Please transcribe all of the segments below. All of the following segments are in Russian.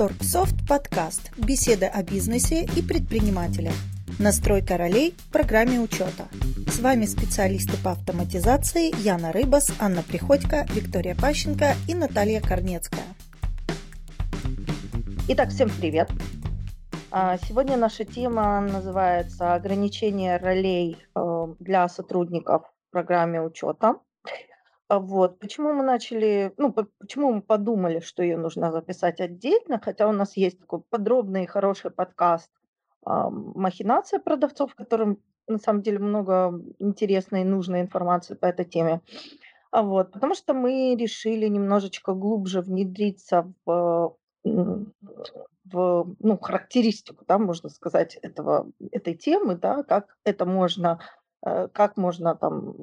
Торгсофт подкаст. Беседы о бизнесе и предпринимателях. Настройка ролей в программе учета. С вами специалисты по автоматизации Яна Рыбас, Анна Приходько, Виктория Пащенко и Наталья Корнецкая. Итак, всем привет. А, сегодня наша тема называется «Ограничение ролей э, для сотрудников в программе учета». А вот. Почему мы начали, ну, почему мы подумали, что ее нужно записать отдельно, хотя у нас есть такой подробный и хороший подкаст а, «Махинация продавцов», в котором на самом деле много интересной и нужной информации по этой теме. А вот, потому что мы решили немножечко глубже внедриться в, в ну, характеристику, да, можно сказать, этого, этой темы, да, как это можно, э, как можно там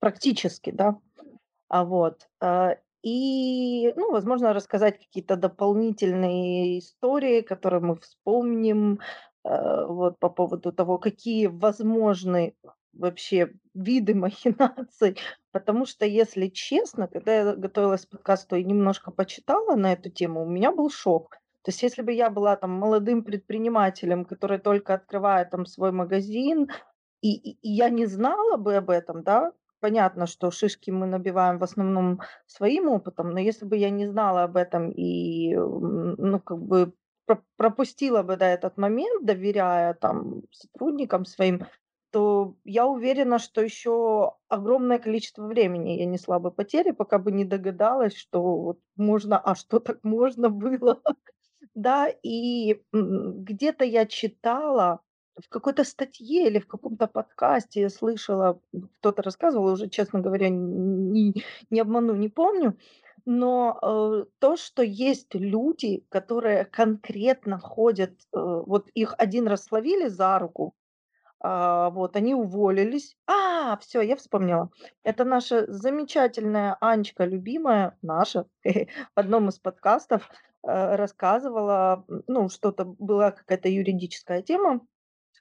практически, да, а, вот. А, и, ну, возможно, рассказать какие-то дополнительные истории, которые мы вспомним, а, вот по поводу того, какие возможны вообще виды махинаций. Потому что, если честно, когда я готовилась к подкасту и немножко почитала на эту тему, у меня был шок. То есть, если бы я была там молодым предпринимателем, который только открывает там свой магазин, и, и я не знала бы об этом, да, понятно, что шишки мы набиваем в основном своим опытом, но если бы я не знала об этом и, ну, как бы пропустила бы да, этот момент, доверяя там сотрудникам своим, то я уверена, что еще огромное количество времени я несла бы потери, пока бы не догадалась, что вот можно, а что так можно было. Да, и где-то я читала, в какой-то статье или в каком-то подкасте я слышала, кто-то рассказывал, уже, честно говоря, не, не обману, не помню, но э, то, что есть люди, которые конкретно ходят, э, вот их один раз словили за руку, а, вот, они уволились. А, все, я вспомнила. Это наша замечательная Анечка, любимая, наша, в одном из подкастов э, рассказывала, ну, что-то была какая-то юридическая тема,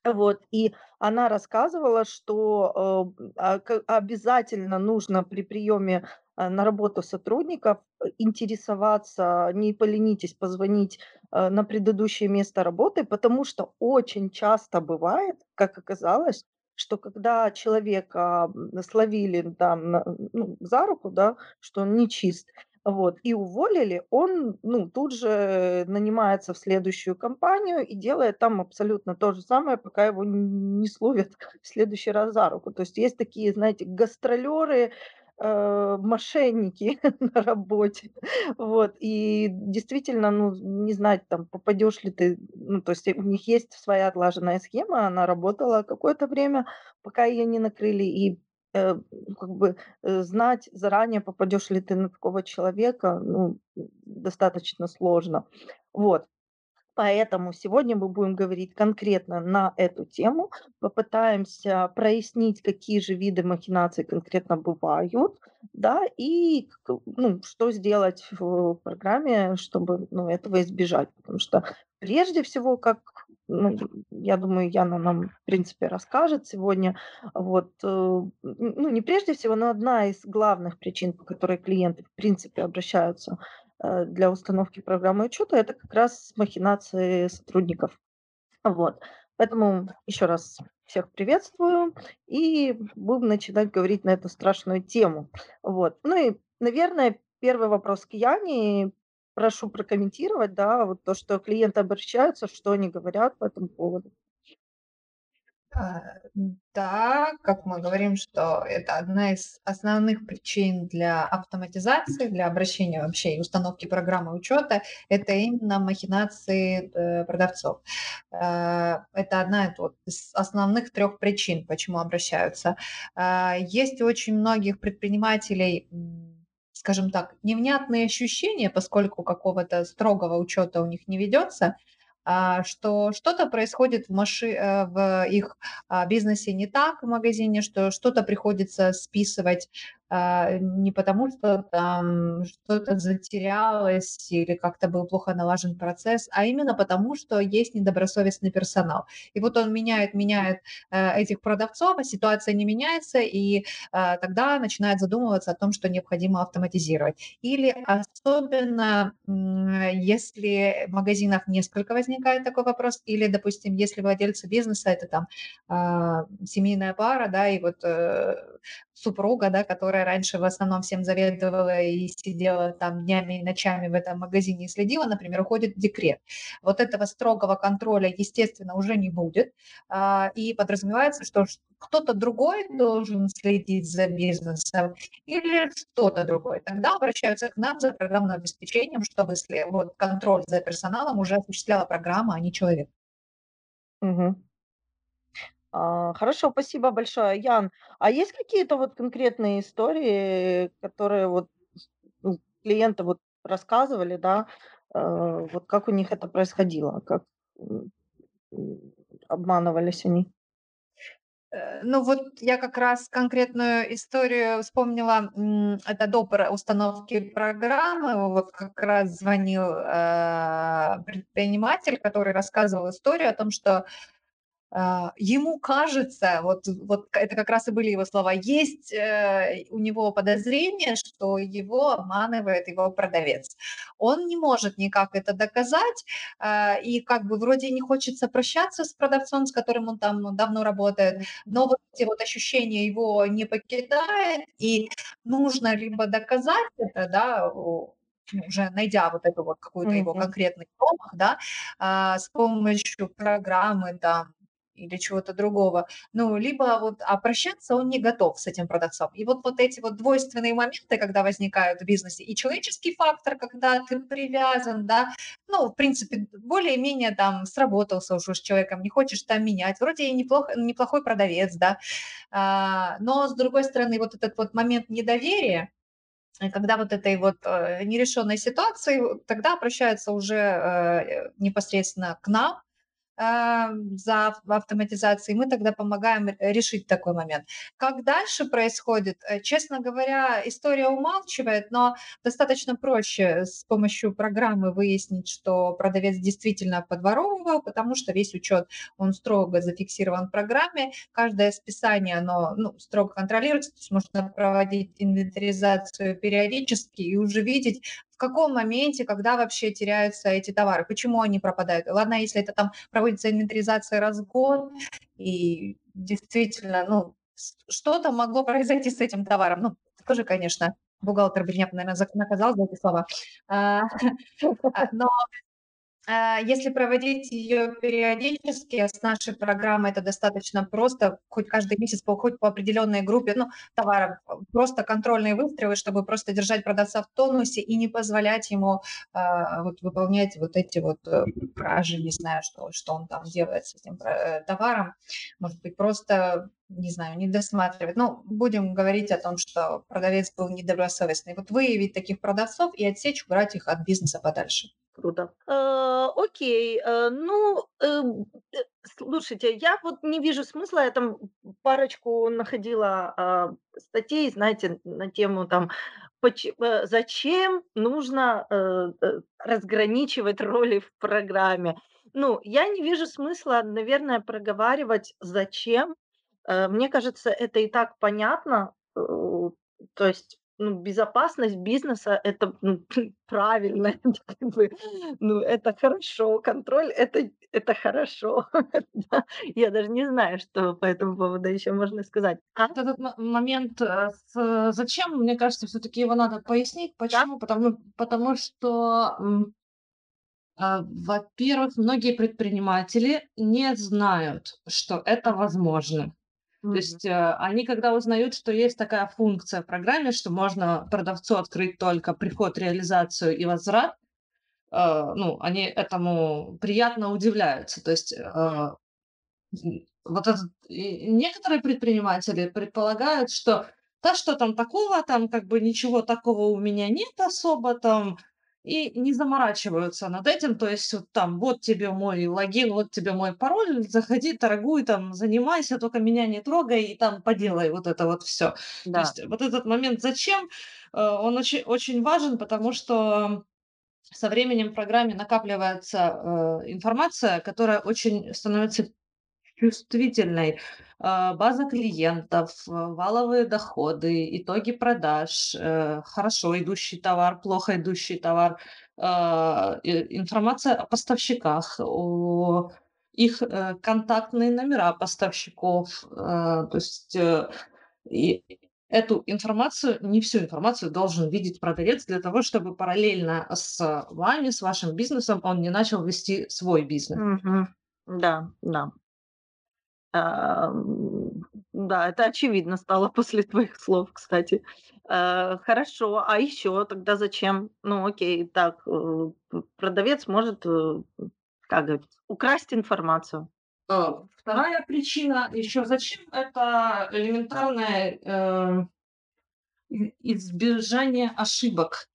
вот, и она рассказывала, что, э, а, обязательно нужно при приеме, э, на работу сотрудников э, интересоваться, не поленитесь позвонить, на предыдущее место работы, потому что очень часто бывает, как оказалось, что когда человека, словили там ну, за руку, да, что он нечист, вот, и уволили, он, ну, тут же нанимается в следующую компанию и делает там абсолютно то же самое, пока его не словят в следующий раз за руку. То есть есть такие, знаете, гастролеры, э, мошенники на работе. Вот. И действительно, ну, не знать, там, попадешь ли ты, ну, то есть у них есть своя отлаженная схема, она работала какое-то время, пока ее не накрыли, и как бы э, знать заранее, попадешь ли ты на такого человека, ну, достаточно сложно. Вот. Поэтому сегодня мы будем говорить конкретно на эту тему, попытаемся прояснить, какие же виды махинаций конкретно бывают, да, и ну, что сделать в программе, чтобы ну, этого избежать. Потому что прежде всего, как ну, я думаю, Яна нам, в принципе, расскажет сегодня. Вот, э, ну, не прежде всего, но одна из главных причин, по которой клиенты, в принципе, обращаются э, для установки программы учета, это как раз махинации сотрудников. Вот. Поэтому еще раз всех приветствую и будем начинать говорить на эту страшную тему. Вот. Ну и, наверное, первый вопрос к Яне прошу прокомментировать, да, вот то, что клиенты обращаются, что они говорят по этому поводу. А, да, как мы говорим, что это одна из основных причин для автоматизации, для обращения вообще и установки программы учета, это именно махинации э, продавцов. Э, это одна из основных трех причин, почему обращаются. Э, есть очень многих предпринимателей скажем так, невнятные ощущения, поскольку какого-то строгого учета у них не ведется, а, что что-то происходит в, маши... Э, в их а, бизнесе не так в магазине, что что-то приходится списывать не потому, что там что-то затерялось или как-то был плохо налажен процесс, а именно потому, что есть недобросовестный персонал. И вот он меняет, меняет э, этих продавцов, а ситуация не меняется, и э, тогда начинает задумываться о том, что необходимо автоматизировать. Или особенно, если в магазинах несколько возникает такой вопрос, или, допустим, если владельцы бизнеса, это там а, семейная пара, да, и вот э, супруга, да, которая раньше в основном всем заведовала и сидела там днями и ночами в этом магазине и следила, например, уходит в декрет. Вот этого строгого контроля, естественно, уже не будет. А, и подразумевается, что кто-то другой должен следить за бизнесом или что-то другое. Тогда обращаются к нам за программным обеспечением, чтобы вот, контроль за персоналом уже осуществляла программа, а не человек. Угу. А, хорошо, спасибо большое. Ян, а есть какие-то вот конкретные истории, которые вот ну, клиенты вот рассказывали, да, э, вот как у них это происходило, как обманывались они? Э, ну вот я как раз конкретную историю вспомнила, это до установки программы, вот как раз звонил э, предприниматель, который рассказывал историю о том, что а, ему кажется, вот, вот это как раз и были его слова, есть э, у него подозрение, что его обманывает его продавец. Он не может никак это доказать, э, и как бы вроде не хочется прощаться с продавцом, с которым он там давно работает, но вот эти вот ощущения его не покидают, и нужно либо доказать это, да, уже найдя вот эту вот какую-то mm-hmm. его конкретный промах, да, а, с помощью программы там или чего-то другого. Ну, либо вот обращаться он не готов с этим продавцом. И вот, вот эти вот двойственные моменты, когда возникают в бизнесе, и человеческий фактор, когда ты привязан, да, ну, в принципе, более-менее там сработался уже с человеком, не хочешь там менять, вроде и неплохо, неплохой продавец, да, а, но с другой стороны, вот этот вот момент недоверия, когда вот этой вот э, нерешенной ситуации, тогда обращаются уже э, непосредственно к нам, за автоматизацией, мы тогда помогаем решить такой момент. Как дальше происходит? Э, честно говоря, история умалчивает, но достаточно проще с помощью программы выяснить, что продавец действительно подворовывал, потому что весь учет, он строго зафиксирован в программе, каждое списание, оно ну, строго контролируется, то есть можно проводить инвентаризацию периодически и уже видеть, каком моменте, когда вообще теряются эти товары, почему они пропадают. Ладно, если это там проводится инвентаризация раз в год, и действительно, ну, что-то могло произойти с этим товаром. Ну, тоже, конечно, бухгалтер бы меня, наверное, наказал за эти слова. А, но а, если проводить ее периодически, а с нашей программой это достаточно просто, хоть каждый месяц, хоть по определенной группе ну, товаров, просто контрольные выстрелы, чтобы просто держать продавца в тонусе и не позволять ему а, вот, выполнять вот эти вот э, кражи, не знаю, что, что он там делает с этим э, товаром. Может быть, просто не знаю, не досматривать. Ну, будем говорить о том, что продавец был недобросовестный. Вот выявить таких продавцов и отсечь, убрать их от бизнеса подальше. Круто. Э, окей, э, ну, эм, э, слушайте, я вот не вижу смысла, я там парочку находила а, статей, знаете, на тему там, зачем нужно разграничивать роли в программе. Ну, я не вижу смысла, наверное, проговаривать, зачем. Мне кажется, это и так понятно. То есть ну, безопасность бизнеса это ну, правильно, это как бы, ну, это хорошо, контроль это, это хорошо. Я даже не знаю, что по этому поводу еще можно сказать. А? Этот момент э, с зачем, мне кажется, все-таки его надо пояснить. Почему? Да? Потому, потому что во-первых, многие предприниматели не знают, что это возможно. Mm-hmm. То есть э, они, когда узнают, что есть такая функция в программе, что можно продавцу открыть только приход, реализацию и возврат, э, ну, они этому приятно удивляются. То есть э, вот этот, некоторые предприниматели предполагают, что да что там такого, там как бы ничего такого у меня нет особо, там и не заморачиваются над этим. То есть вот там, вот тебе мой логин, вот тебе мой пароль, заходи, торгуй, там, занимайся, только меня не трогай и там поделай вот это вот все. Да. То есть вот этот момент зачем, э, он очень, очень важен, потому что со временем в программе накапливается э, информация, которая очень становится чувствительной. Э, база клиентов, э, валовые доходы, итоги продаж, э, хорошо идущий товар, плохо идущий товар, информация о поставщиках, о их контактные номера поставщиков. То есть и эту информацию, не всю информацию должен видеть продавец для того, чтобы параллельно с вами, с вашим бизнесом, он не начал вести свой бизнес. Мгм. Да, да. Да, это очевидно стало после твоих слов, кстати. Э, хорошо, а еще тогда зачем? Ну, окей, так, э, продавец может, э, как говорится, украсть информацию. Вторая причина еще зачем это элементарное избежание ошибок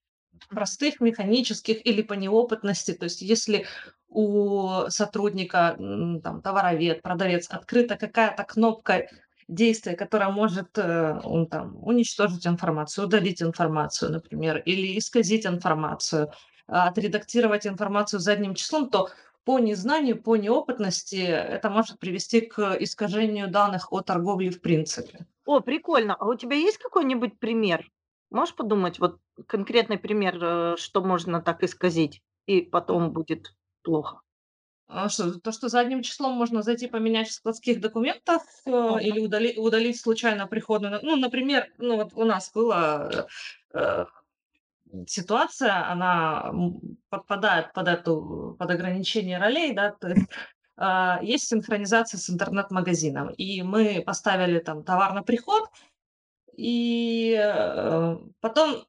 простых, механических или по неопытности. То есть если у сотрудника, там, товаровед, продавец, открыта какая-то кнопка действия, которая может э, он, там, уничтожить информацию, удалить информацию, например, или исказить информацию, а, отредактировать информацию задним числом, то по незнанию, по неопытности это может привести к искажению данных о торговле в принципе. О, прикольно. А у тебя есть какой-нибудь пример? Можешь подумать, вот конкретный пример, э, что можно так исказить, и потом будет плохо. А что, то, что задним числом можно зайти поменять в складских документах э, или удали, удалить случайно приходную. Ну, например, ну вот у нас была э, ситуация, она подпадает под эту под ограничение ролей, да, то есть э, есть синхронизация с интернет-магазином, и мы поставили там товар на приход, и э, потом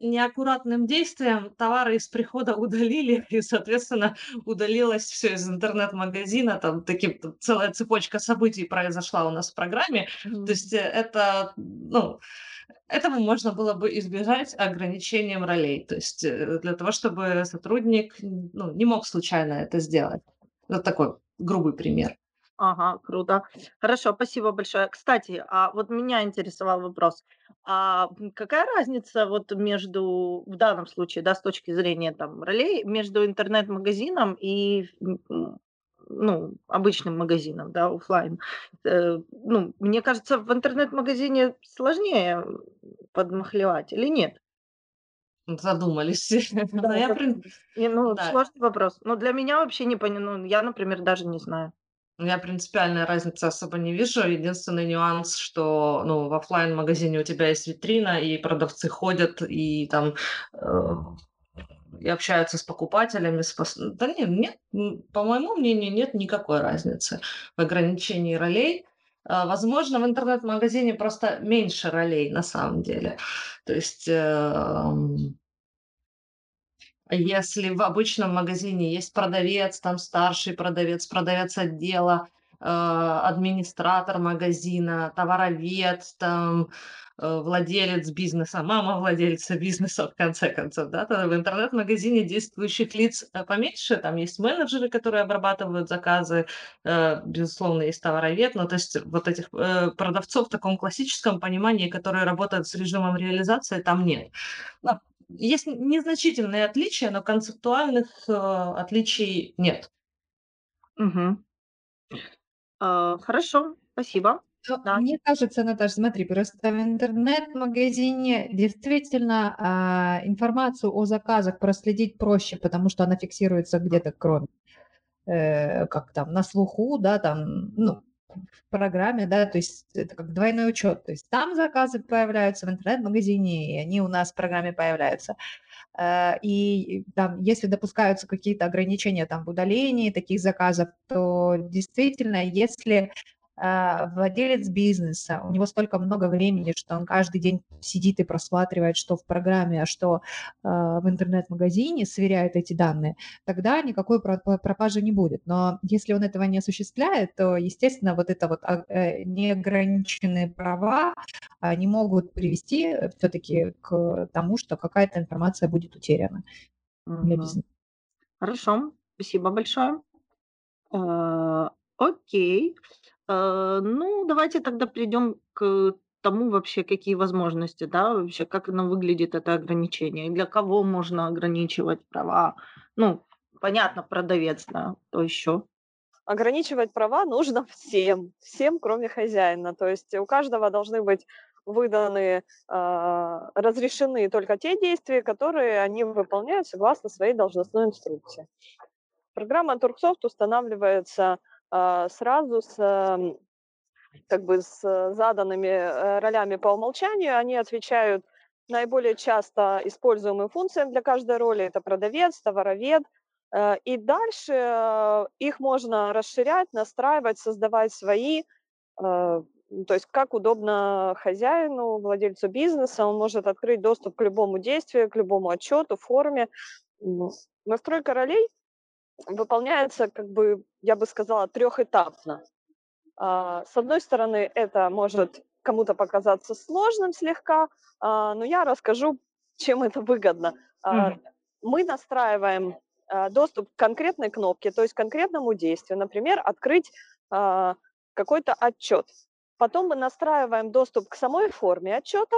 неаккуратным действием товары из прихода удалили, и, соответственно, удалилось все из интернет-магазина. Там таким, целая цепочка событий произошла у нас в программе. Mm-hmm. То есть э, это, ну, этого можно было бы избежать ограничением ролей. То есть э, для того, чтобы сотрудник ну, не мог случайно это сделать. Вот такой грубый пример. Ага, круто. Хорошо, спасибо большое. Кстати, а вот меня интересовал вопрос. А какая разница вот между, в данном случае, да, с точки зрения там ролей, между интернет-магазином и ну, обычным магазином, да, офлайн. Э, ну, мне кажется, в интернет-магазине сложнее подмахлевать или нет? Задумались. Да, я, ну, да. сложный вопрос. Но для меня вообще не понял. Ну, я, например, даже не знаю. Я принципиальной разницы особо не вижу. Единственный нюанс, что ну, в офлайн магазине у тебя есть витрина, и продавцы ходят, и там э, и общаются с покупателями. С пос... Да нет, нет, по моему мнению, нет никакой разницы в ограничении ролей. Э, возможно, в интернет-магазине просто меньше ролей на самом деле. То есть... Э, если в обычном магазине есть продавец, там старший продавец, продавец отдела, э, администратор магазина, товаровед, там э, владелец бизнеса, мама владельца бизнеса, в конце концов, да, то в интернет-магазине действующих лиц э, поменьше, там есть менеджеры, которые обрабатывают заказы, безусловно, есть товаровед, но то есть вот этих продавцов в таком классическом понимании, которые работают с режимом реализации, там нет. Но есть незначительные отличия, но концептуальных э, отличий нет. Угу. А, хорошо, спасибо. Ну, да. Мне кажется, Наташа, смотри, просто в интернет-магазине действительно а, информацию о заказах проследить проще, потому что она фиксируется где-то кроме, э, как там, на слуху, да, там, ну, в программе, да, то есть это как двойной учет. То есть там заказы появляются в интернет-магазине, и они у нас в программе появляются. Э, и там, если допускаются какие-то ограничения там в удалении таких заказов, то действительно, если владелец бизнеса, у него столько много времени, что он каждый день сидит и просматривает, что в программе, а что э, в интернет-магазине, сверяет эти данные, тогда никакой пропажи не будет. Но если он этого не осуществляет, то, естественно, вот это вот а, э, неограниченные права, они могут привести все-таки к тому, что какая-то информация будет утеряна для бизнеса. Хорошо, спасибо большое. А, окей. А, ну, давайте тогда перейдем к тому вообще, какие возможности, да, вообще, как оно выглядит, это ограничение, для кого можно ограничивать права. Ну, понятно, продавец, да, то еще. Ограничивать права нужно всем, всем, кроме хозяина. То есть у каждого должны быть выданы, э, разрешены только те действия, которые они выполняют согласно своей должностной инструкции. Программа Турксофт устанавливается э, сразу с э, как бы с заданными э, ролями по умолчанию. Они отвечают наиболее часто используемым функциям для каждой роли. Это продавец, товаровед. Э, и дальше э, их можно расширять, настраивать, создавать свои то есть как удобно хозяину, владельцу бизнеса, он может открыть доступ к любому действию, к любому отчету, форме. Настройка ролей выполняется, как бы, я бы сказала, трехэтапно. А, с одной стороны, это может кому-то показаться сложным слегка, а, но я расскажу, чем это выгодно. Mm-hmm. Мы настраиваем доступ к конкретной кнопке, то есть к конкретному действию. Например, открыть какой-то отчет. Потом мы настраиваем доступ к самой форме отчета.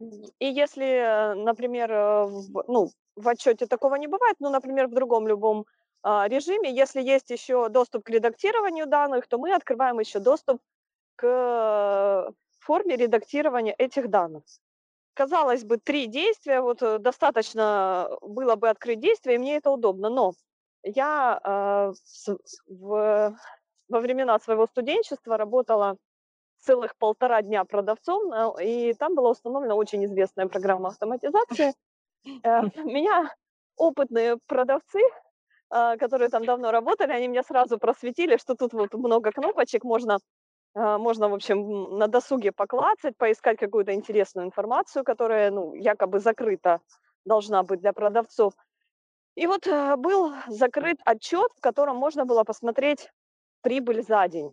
И если, например, э, в, ну, в отчете такого не бывает, ну, например, в другом любом а, режиме, если есть еще доступ к редактированию данных, то мы открываем еще доступ к форме редактирования этих данных. Казалось бы, три действия, вот э, достаточно было бы открыть действие, и мне это удобно, но я э, в, во времена своего студенчества работала целых полтора дня продавцом, э, и там была установлена очень известная программа автоматизации. Э, меня опытные продавцы, э, которые там давно работали, они меня сразу просветили, что тут вот много кнопочек, можно, можно в общем, на досуге поклацать, поискать какую-то интересную информацию, которая, ну, якобы закрыта должна быть для продавцов. И вот был закрыт отчет, в котором можно было посмотреть прибыль за день.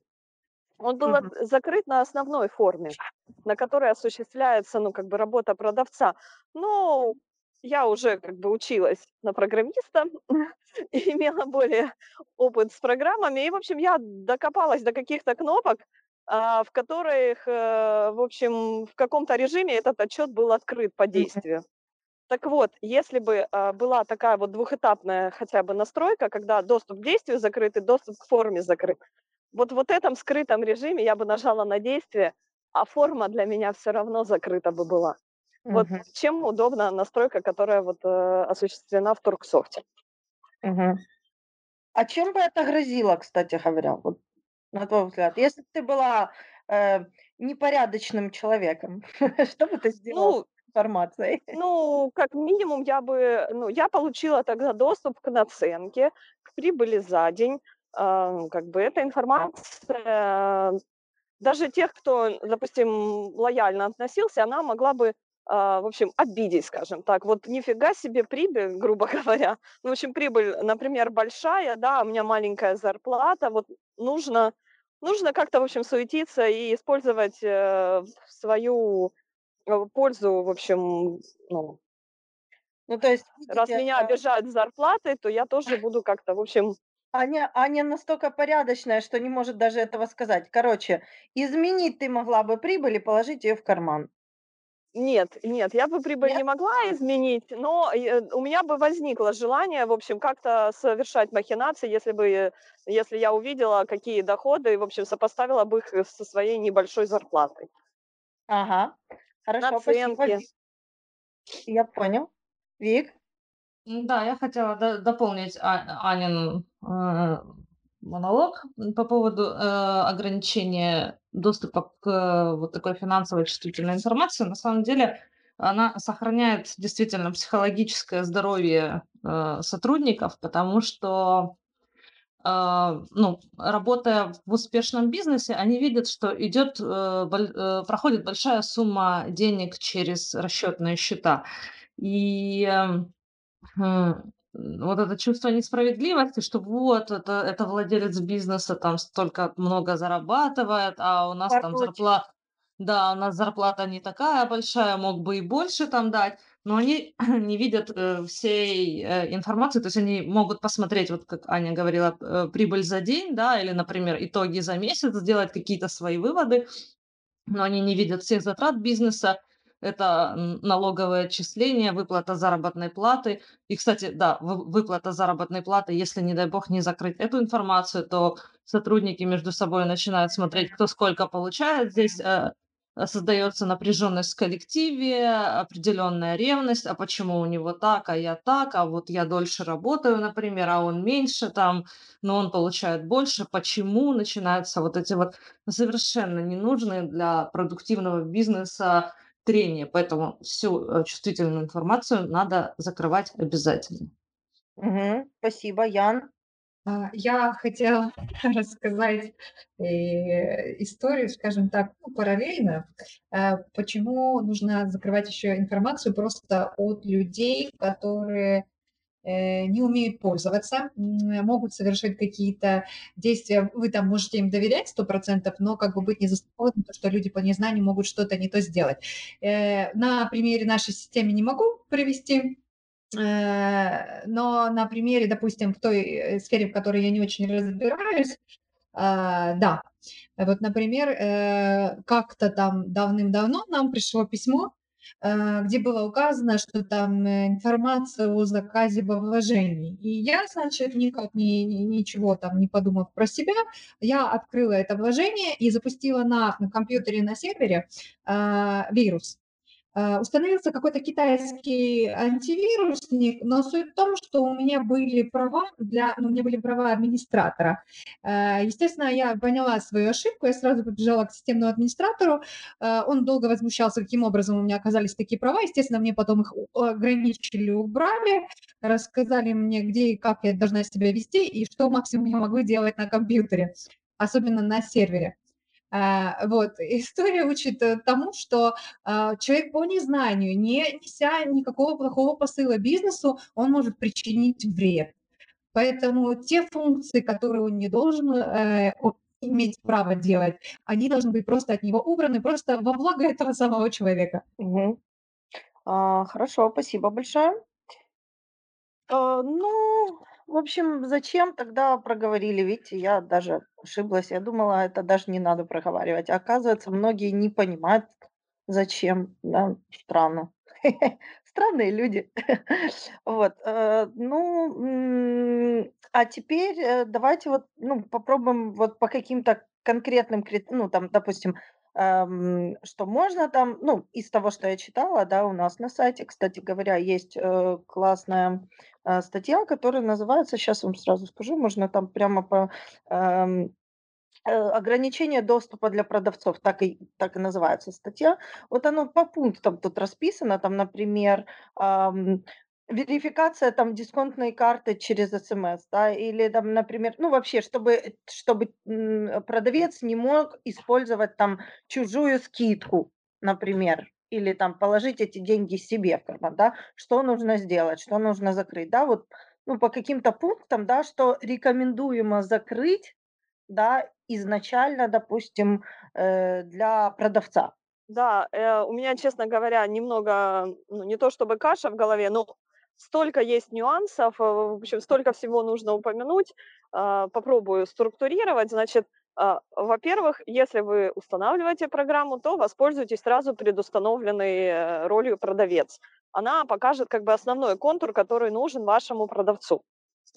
Он был Мгм. закрыт на основной форме, на которой осуществляется, ну, как бы работа продавца. Но я уже как бы училась на программиста и имела более опыт с программами. И, в общем, я докопалась до каких-то кнопок, а, в которых, э, в общем, в каком-то режиме этот отчет был открыт по действию. Так вот, если бы а, была такая вот двухэтапная хотя бы настройка, когда доступ к действию закрыт и доступ к форме закрыт, вот в вот этом скрытом режиме я бы нажала на действие, а форма для меня все равно закрыта бы была. Вот Мгм. чем удобна настройка, которая вот э, осуществлена в Турксофте. Мгм. А чем бы это грозило, кстати говоря, вот на твой взгляд? Если бы ты была э, непорядочным человеком, что бы ты сделала Ну, с информацией? ну, как минимум, я бы, ну, я получила тогда доступ к наценке, к прибыли за день, как бы эта информация, даже тех, кто, допустим, лояльно относился, она могла бы, а, в общем, обидеть, скажем так. Вот нифига себе прибыль, грубо говоря. Ну, в общем, прибыль, например, большая, да, у меня маленькая зарплата, вот нужно, нужно как-то, в общем, суетиться и использовать э, в свою э, пользу, в общем, ну, Ну, то есть, раз видите, меня а, обижают зарплатой, то я тоже буду как-то, в общем, Аня, Аня настолько порядочная, что не может даже этого сказать. Короче, изменить ты могла бы прибыль и положить ее в карман. Нет, нет, я бы прибыль Нет? не могла изменить, но э, у меня бы возникло желание, в общем, как-то совершать махинации, если бы, э, если я увидела, какие доходы, в общем, сопоставила бы их со своей небольшой зарплатой. Ага. Хорошо, спасибо. Наценки. Ви- Я понял. Вик? Да, я хотела до- дополнить А- Анин э, монолог по поводу э, ограничения доступа к э, вот такой финансовой чувствительной информации. На самом деле она сохраняет действительно психологическое здоровье э, сотрудников, потому что а, ну, работая в успешном бизнесе, они видят, что идет, э, э, проходит большая сумма денег через расчетные счета. И эм, хм, вот это чувство несправедливости, что вот это, это владелец бизнеса там столько много зарабатывает, а у нас там зарплата, да, у нас зарплата не такая большая, мог бы и больше там дать но они не видят э, всей э, информации, то есть они могут посмотреть, вот как Аня говорила, э, прибыль за день, да, или, например, итоги за месяц, сделать какие-то свои выводы, но они не видят всех затрат бизнеса, это налоговое отчисление, выплата заработной платы. И, кстати, да, выплата заработной платы, если, не дай бог, не закрыть эту информацию, то сотрудники между собой начинают смотреть, кто сколько получает. Здесь э, создается напряженность в коллективе, определенная ревность, а почему у него так, а я так, а вот я дольше работаю, например, а он меньше там, но он получает больше, почему начинаются вот эти вот совершенно ненужные для продуктивного бизнеса трения, поэтому всю э, чувствительную информацию надо закрывать обязательно. Угу, спасибо, Ян. А, я хотела рассказать э, историю, скажем так, ну, параллельно, э, почему нужно закрывать еще информацию просто от людей, которые не умеют пользоваться, могут совершить какие-то действия, вы там можете им доверять сто процентов, но как бы быть не застрахованным, что люди по незнанию могут что-то не то сделать. На примере нашей системы не могу привести Э, но на примере, допустим, в той э, сфере, в которой я не очень разбираюсь, да, вот, например, э, как-то там давным-давно нам пришло письмо, где было указано, что там информация о заказе во вложении. И я, значит, никак ни, ничего там не подумав про себя, я открыла это вложение и запустила на, на компьютере на сервере а, вирус. А, установился какой-то китайский антивирусник, но суть в том, что у меня были права для, ну, у меня были права администратора. А, естественно, я поняла свою ошибку, я сразу побежала к системному администратору, а, он долго возмущался, каким образом у меня оказались такие права, естественно, мне потом их ограничили, убрали, рассказали мне, где и как я должна себя вести, и что максимум я могу делать на компьютере, особенно на сервере. А, вот. История учит э, тому, что а, человек по незнанию, не неся никакого плохого посыла бизнесу, он может причинить вред. Поэтому те функции, которые он не должен э, иметь право делать, они должны быть просто от него убраны, просто во благо этого самого человека. Угу. А, хорошо, спасибо большое. А, ну, в общем, зачем тогда проговорили? Видите, я даже ошиблась. Я думала, это даже не надо проговаривать. А оказывается, многие не понимают, зачем. Да, странно. Странные люди. Вот. Э, ну, а теперь э, давайте вот, ну, попробуем вот по каким-то конкретным, ну, там, допустим, что можно там, ну, из того, что я читала, да, у нас на сайте, кстати говоря, есть э, классная э, статья, которая называется, сейчас вам сразу скажу, можно там прямо по эм, э, ограничение доступа для продавцов, так и, так и называется статья. Вот оно по пунктам тут расписано, там, например, верификация там дисконтной карты через СМС, да, или там, например, ну вообще, чтобы, чтобы продавец не мог использовать там чужую скидку, например, или там положить эти деньги себе в карман, да, что нужно сделать, что нужно закрыть, да, вот, ну, по каким-то пунктам, да, что рекомендуемо закрыть, да, изначально, допустим, э, для продавца. Да, э, у меня, честно говоря, немного, ну, не то чтобы каша в голове, но столько есть нюансов, э, в общем, столько всего нужно упомянуть. А, попробую структурировать. Значит, а, во-первых, если вы устанавливаете программу, то воспользуйтесь сразу предустановленной э, ролью продавец. Она покажет как бы основной контур, который нужен вашему продавцу.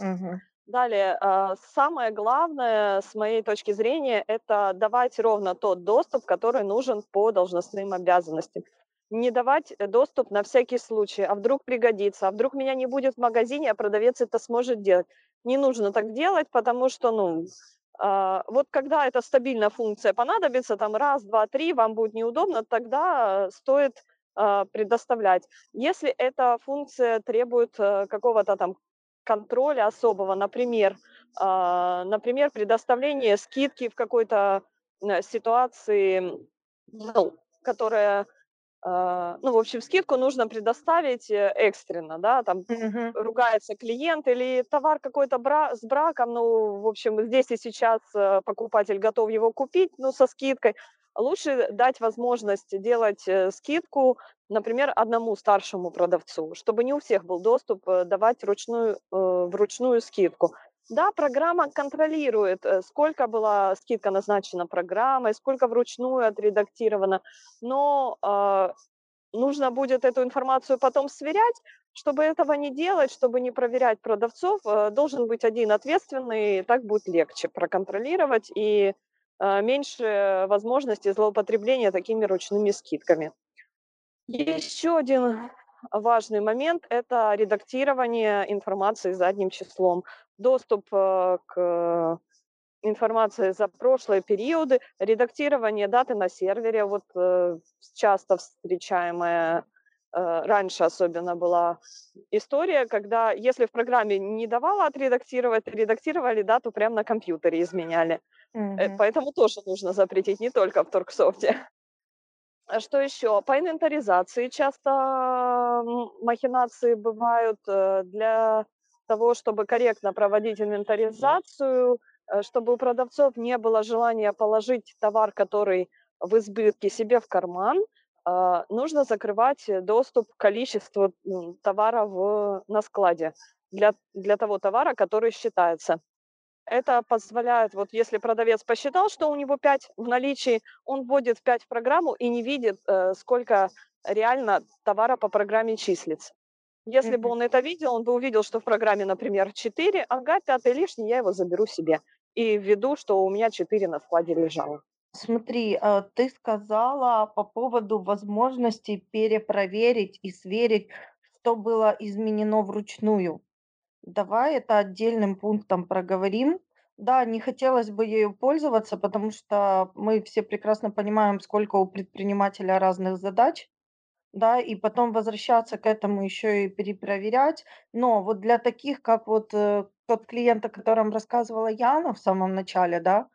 Угу. Далее, а, самое главное, с моей точки зрения, это давать ровно тот доступ, который нужен по должностным обязанностям не давать э, доступ на всякий случай, а вдруг пригодится, а вдруг меня не будет в магазине, а продавец это сможет делать. Не нужно так делать, потому что, ну, э, вот когда эта стабильная функция понадобится, там раз, два, три, вам будет неудобно, тогда стоит э, предоставлять. Если эта функция требует э, какого-то там контроля особого, например, а, например, предоставление скидки в какой-то э, ситуации, ну, которая ну, в общем, скидку нужно предоставить э, экстренно, да, там Мгм. ругается клиент или товар какой-то бра- с браком, ну, в общем, здесь и сейчас э, покупатель готов его купить, ну, со скидкой. Лучше дать возможность делать э, скидку, например, одному старшему продавцу, чтобы не у всех был доступ э, давать ручную, э, вручную скидку. Да, программа контролирует, э, сколько была скидка назначена программой, сколько вручную отредактировано, но а, нужно будет эту информацию потом сверять. Чтобы этого не делать, чтобы не проверять продавцов, э, должен быть один ответственный, так будет легче проконтролировать и э, меньше возможности злоупотребления такими ручными скидками. Еще один важный момент– это редактирование информации задним числом. Доступ э, к информации за прошлые периоды, редактирование даты на сервере, вот э, часто встречаемая э, раньше особенно была история, когда если в программе не давала отредактировать, редактировали дату прямо на компьютере, изменяли. Мгм. Поэтому тоже нужно запретить не только в Торксофте. А что еще? По инвентаризации часто махинации бывают э, для того, чтобы корректно проводить инвентаризацию, э, чтобы у продавцов не было желания положить товар, который в избытке, себе в карман, а, нужно закрывать доступ к количеству товара в, на складе для, для того товара, который считается. Это позволяет, вот если продавец посчитал, что у него 5 в наличии, он вводит 5 в программу и не видит, э, сколько реально товара по программе числится. Если бы он это видел, он бы увидел, что в программе, например, 4, ага, пятый лишний, я его заберу себе. И введу, что у меня 4 на складе лежало. Смотри, а, ты сказала по поводу возможности перепроверить и сверить, что было изменено вручную. Давай это отдельным пунктом проговорим. Да, не хотелось бы ею пользоваться, потому что мы все прекрасно понимаем, сколько у предпринимателя разных задач, да, и потом возвращаться к этому еще и перепроверять. Но вот для таких, как вот э, тот клиент, о котором рассказывала Яна в самом начале, да,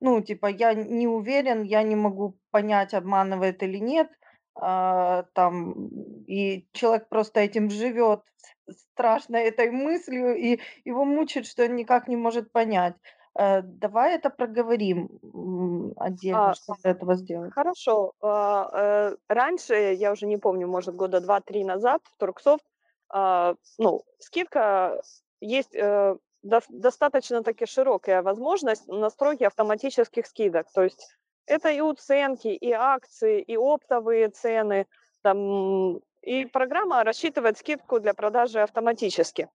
ну, типа, я не уверен, я не могу понять, обманывает или нет, а, там, и человек просто этим живет, страшно этой мыслью, и его мучает, что он никак не может понять. Э, давай это проговорим м, отдельно, А, что для этого сделать. Хорошо. А, э, Раньше, я уже не помню, может, года два-три назад в Турксофт, а, ну, скидка есть э, дос- достаточно таки широкая возможность настройки автоматических скидок. То есть это и уценки, и акции, и оптовые цены. Там, и программа рассчитывает скидку для продажи автоматически.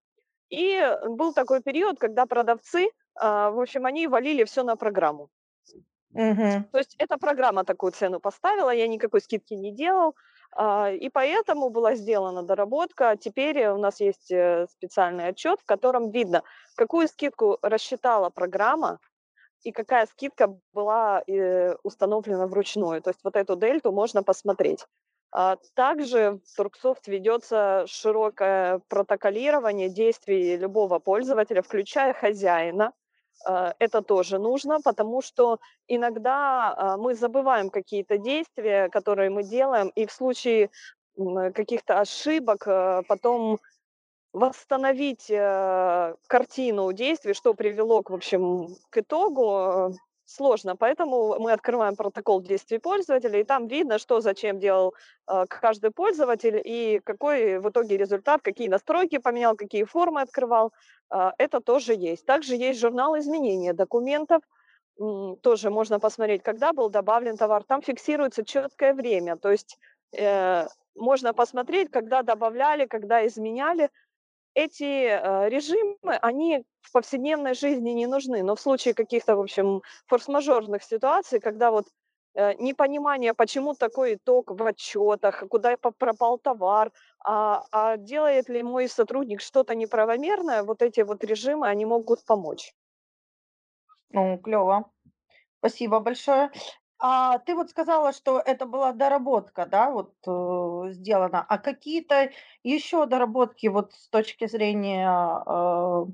И был такой период, когда продавцы, а, в общем, они валили все на программу. Мгм. То есть эта программа такую цену поставила, я никакой скидки не делал, а, и поэтому была сделана доработка. Теперь у нас есть э, специальный отчет, в котором видно, какую скидку рассчитала программа и какая скидка была э, установлена вручную. То есть вот эту дельту можно посмотреть. А Также в Турксофт ведется широкое протоколирование действий любого пользователя, включая хозяина. А, Это тоже нужно, потому что иногда а, мы забываем какие-то действия, которые мы делаем, и в случае каких-то ошибок потом восстановить э, картину действий, что привело, к, в общем, к итогу, сложно. Поэтому мы открываем протокол действий пользователя, и там видно, что зачем делал э, каждый пользователь и какой в итоге результат, какие настройки поменял, какие формы открывал. А, Это тоже есть. Также есть журнал изменения документов, м, тоже можно посмотреть, когда был добавлен товар. Там фиксируется четкое время, то есть э, можно посмотреть, когда добавляли, когда изменяли. Эти э, режимы, они в повседневной жизни не нужны, но в случае каких-то, в общем, форс-мажорных ситуаций, когда вот э, непонимание, почему такой итог в отчетах, куда пропал товар, а, а делает ли мой сотрудник что-то неправомерное, вот эти вот режимы, они могут помочь. Ну, клево. Спасибо большое. А ты вот сказала, что это была доработка, да, вот э, сделана. А какие-то еще доработки вот с точки зрения э,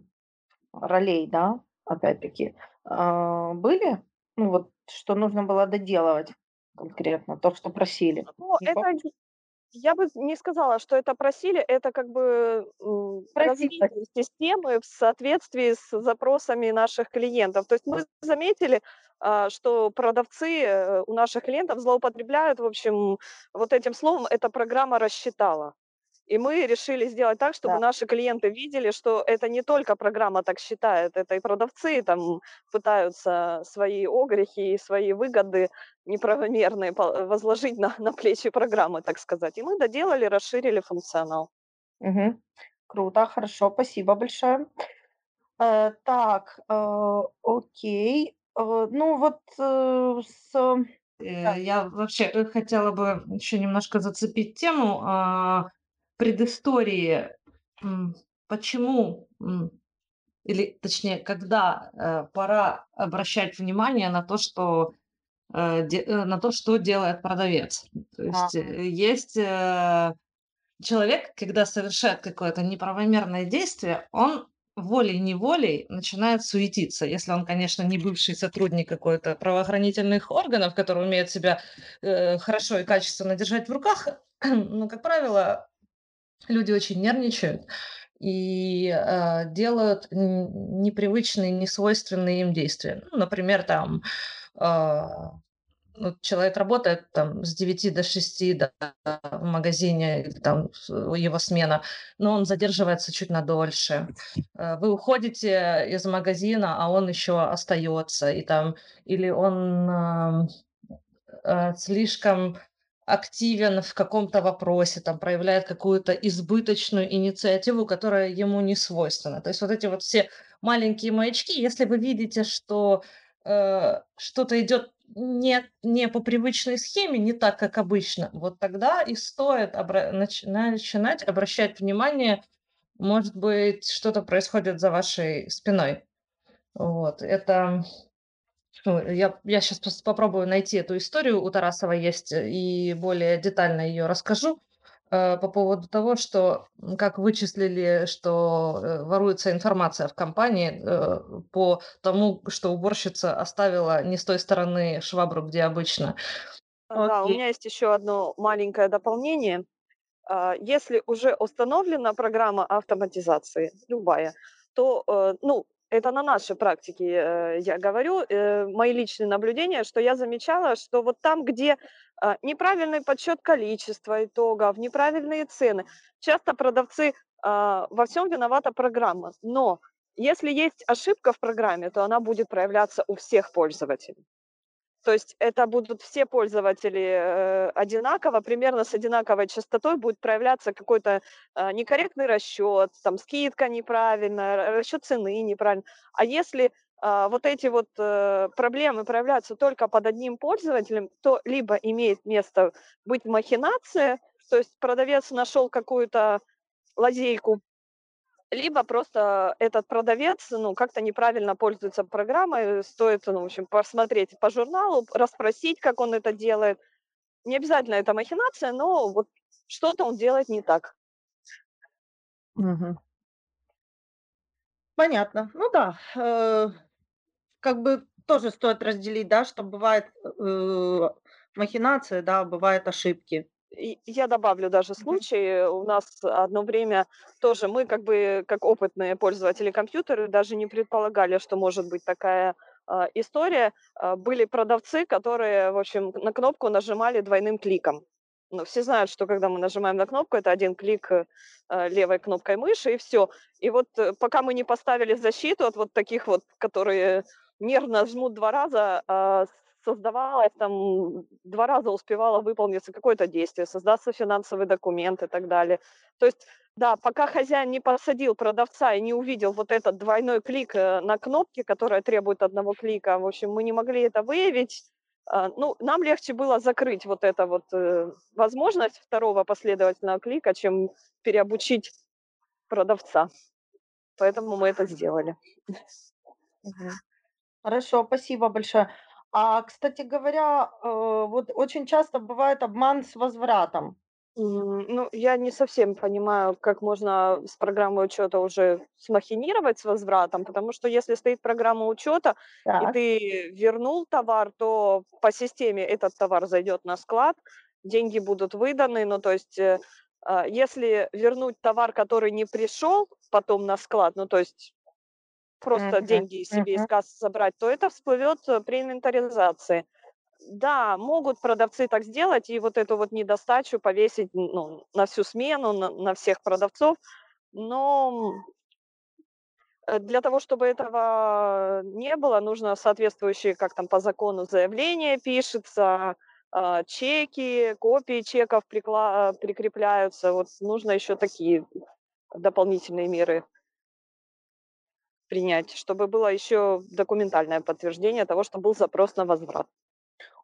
ролей, да? опять-таки, а, были? Ну вот, что нужно было доделывать конкретно, то, что просили? Ну, Не это? Я бы не сказала, что это просили, это как бы Просили. развитие системы в соответствии с запросами наших клиентов. То есть мы заметили, а, что продавцы э, у наших клиентов злоупотребляют, в общем, вот этим словом, эта программа рассчитала. И мы решили сделать так, чтобы Да. наши клиенты видели, что это не только программа так считает, это и продавцы там пытаются свои огрехи и свои выгоды неправомерные возложить на, на плечи программы, так сказать. И мы доделали, расширили функционал. Мгм. Круто, хорошо, спасибо большое. Э, так, э, окей. Э, ну вот э, с... Э. Я вообще э, хотела бы еще немножко зацепить тему а, предыстории, почему, или точнее, когда э, пора обращать внимание на то, что э, де- э, на то, что делает продавец. То есть э, есть э, человек, когда совершает какое-то неправомерное действие, он волей-неволей начинает суетиться. Если он, конечно, не бывший сотрудник какой-то правоохранительных органов, который умеет себя э, хорошо и качественно держать в руках, но, как правило, люди очень нервничают и э, делают непривычные, несвойственные им действия. Ну, например, там а, ну, человек работает там с 9 до 6 да, в магазине, там его смена, но он задерживается чуть надольше. Э, Вы уходите из магазина, а он еще остается, и там, или он ам, э, слишком активен в каком-то вопросе, там проявляет какую-то избыточную инициативу, которая ему не свойственна. То есть вот эти вот все маленькие маячки, если вы видите, что э, что-то идет не, не по привычной схеме, не так, как обычно, вот тогда и стоит обра- нач- начинать обращать внимание, может быть, что-то происходит за вашей спиной. Вот, это я, я сейчас попробую найти эту историю, у Тарасова есть, э, и более детально ее расскажу э, по поводу того, что как вычислили, что э, воруется информация в компании э, по тому, что уборщица оставила не с той стороны швабру, где обычно. А, Да, у Окей. меня есть еще одно маленькое дополнение. А, Если уже установлена программа автоматизации, любая, то, э, ну, это на нашей практике э, я говорю, э, мои личные наблюдения, что я замечала, что вот там, где а, неправильный подсчет количества итогов, неправильные цены, часто продавцы а, во всем виновата программа. Но если есть ошибка в программе, то она будет проявляться у всех пользователей. То есть это будут все пользователи э, одинаково, примерно с одинаковой частотой будет проявляться какой-то э, некорректный расчет, там скидка неправильная, расчет цены неправильно. А если а, вот эти вот э, проблемы проявляются только под одним пользователем, то либо имеет место быть махинация, то есть продавец нашел какую-то лазейку либо просто этот продавец, ну, как-то неправильно пользуется программой, стоит, ну, в общем, посмотреть по журналу, расспросить, как он это делает. Не обязательно это махинация, но вот что-то он делает не так. Мгм. Понятно. Ну да, э, как бы тоже стоит разделить, да, что бывает э, махинации, да, бывают ошибки. Я добавлю даже случай. У нас одно время тоже мы, как бы, как опытные пользователи компьютера, даже не предполагали, что может быть такая а, история. А, Были продавцы, которые, в общем, на кнопку нажимали двойным кликом. Ну, все знают, что когда мы нажимаем на кнопку, это один клик э, а, левой кнопкой мыши, и все. И вот э, пока мы не поставили защиту от вот таких вот, которые нервно жмут два раза, а, создавалось там, два раза успевало выполниться какое-то действие, создаться финансовый документ и так далее. То есть, да, пока хозяин не посадил продавца и не увидел вот этот двойной клик э, на кнопке, которая требует одного клика, в общем, мы не могли это выявить. А, Ну, нам легче было закрыть вот эту вот э, возможность второго последовательного клика, чем переобучить продавца. Поэтому мы это сделали. Хорошо, спасибо большое. А, кстати говоря, э, вот очень часто бывает обман с возвратом. Ну, я не совсем понимаю, как можно с программой учета уже смахинировать с возвратом, потому что если стоит программа учета, и ты вернул товар, то по системе этот товар зайдет на склад, деньги будут выданы. Ну, то есть, э, а, если вернуть товар, который не пришел потом на склад, ну, то есть просто Мгм, деньги себе из мгм. кассы забрать, то это всплывет э, при инвентаризации. Да, могут продавцы так сделать и вот эту вот недостачу повесить, ну, на всю смену, на, на всех продавцов, но э, для того, чтобы этого не было, нужно соответствующие, как там по закону, заявление пишется, а, чеки, копии чеков прикла- прикрепляются. Вот нужно еще такие дополнительные меры принять, чтобы было еще документальное подтверждение того, что был запрос на возврат.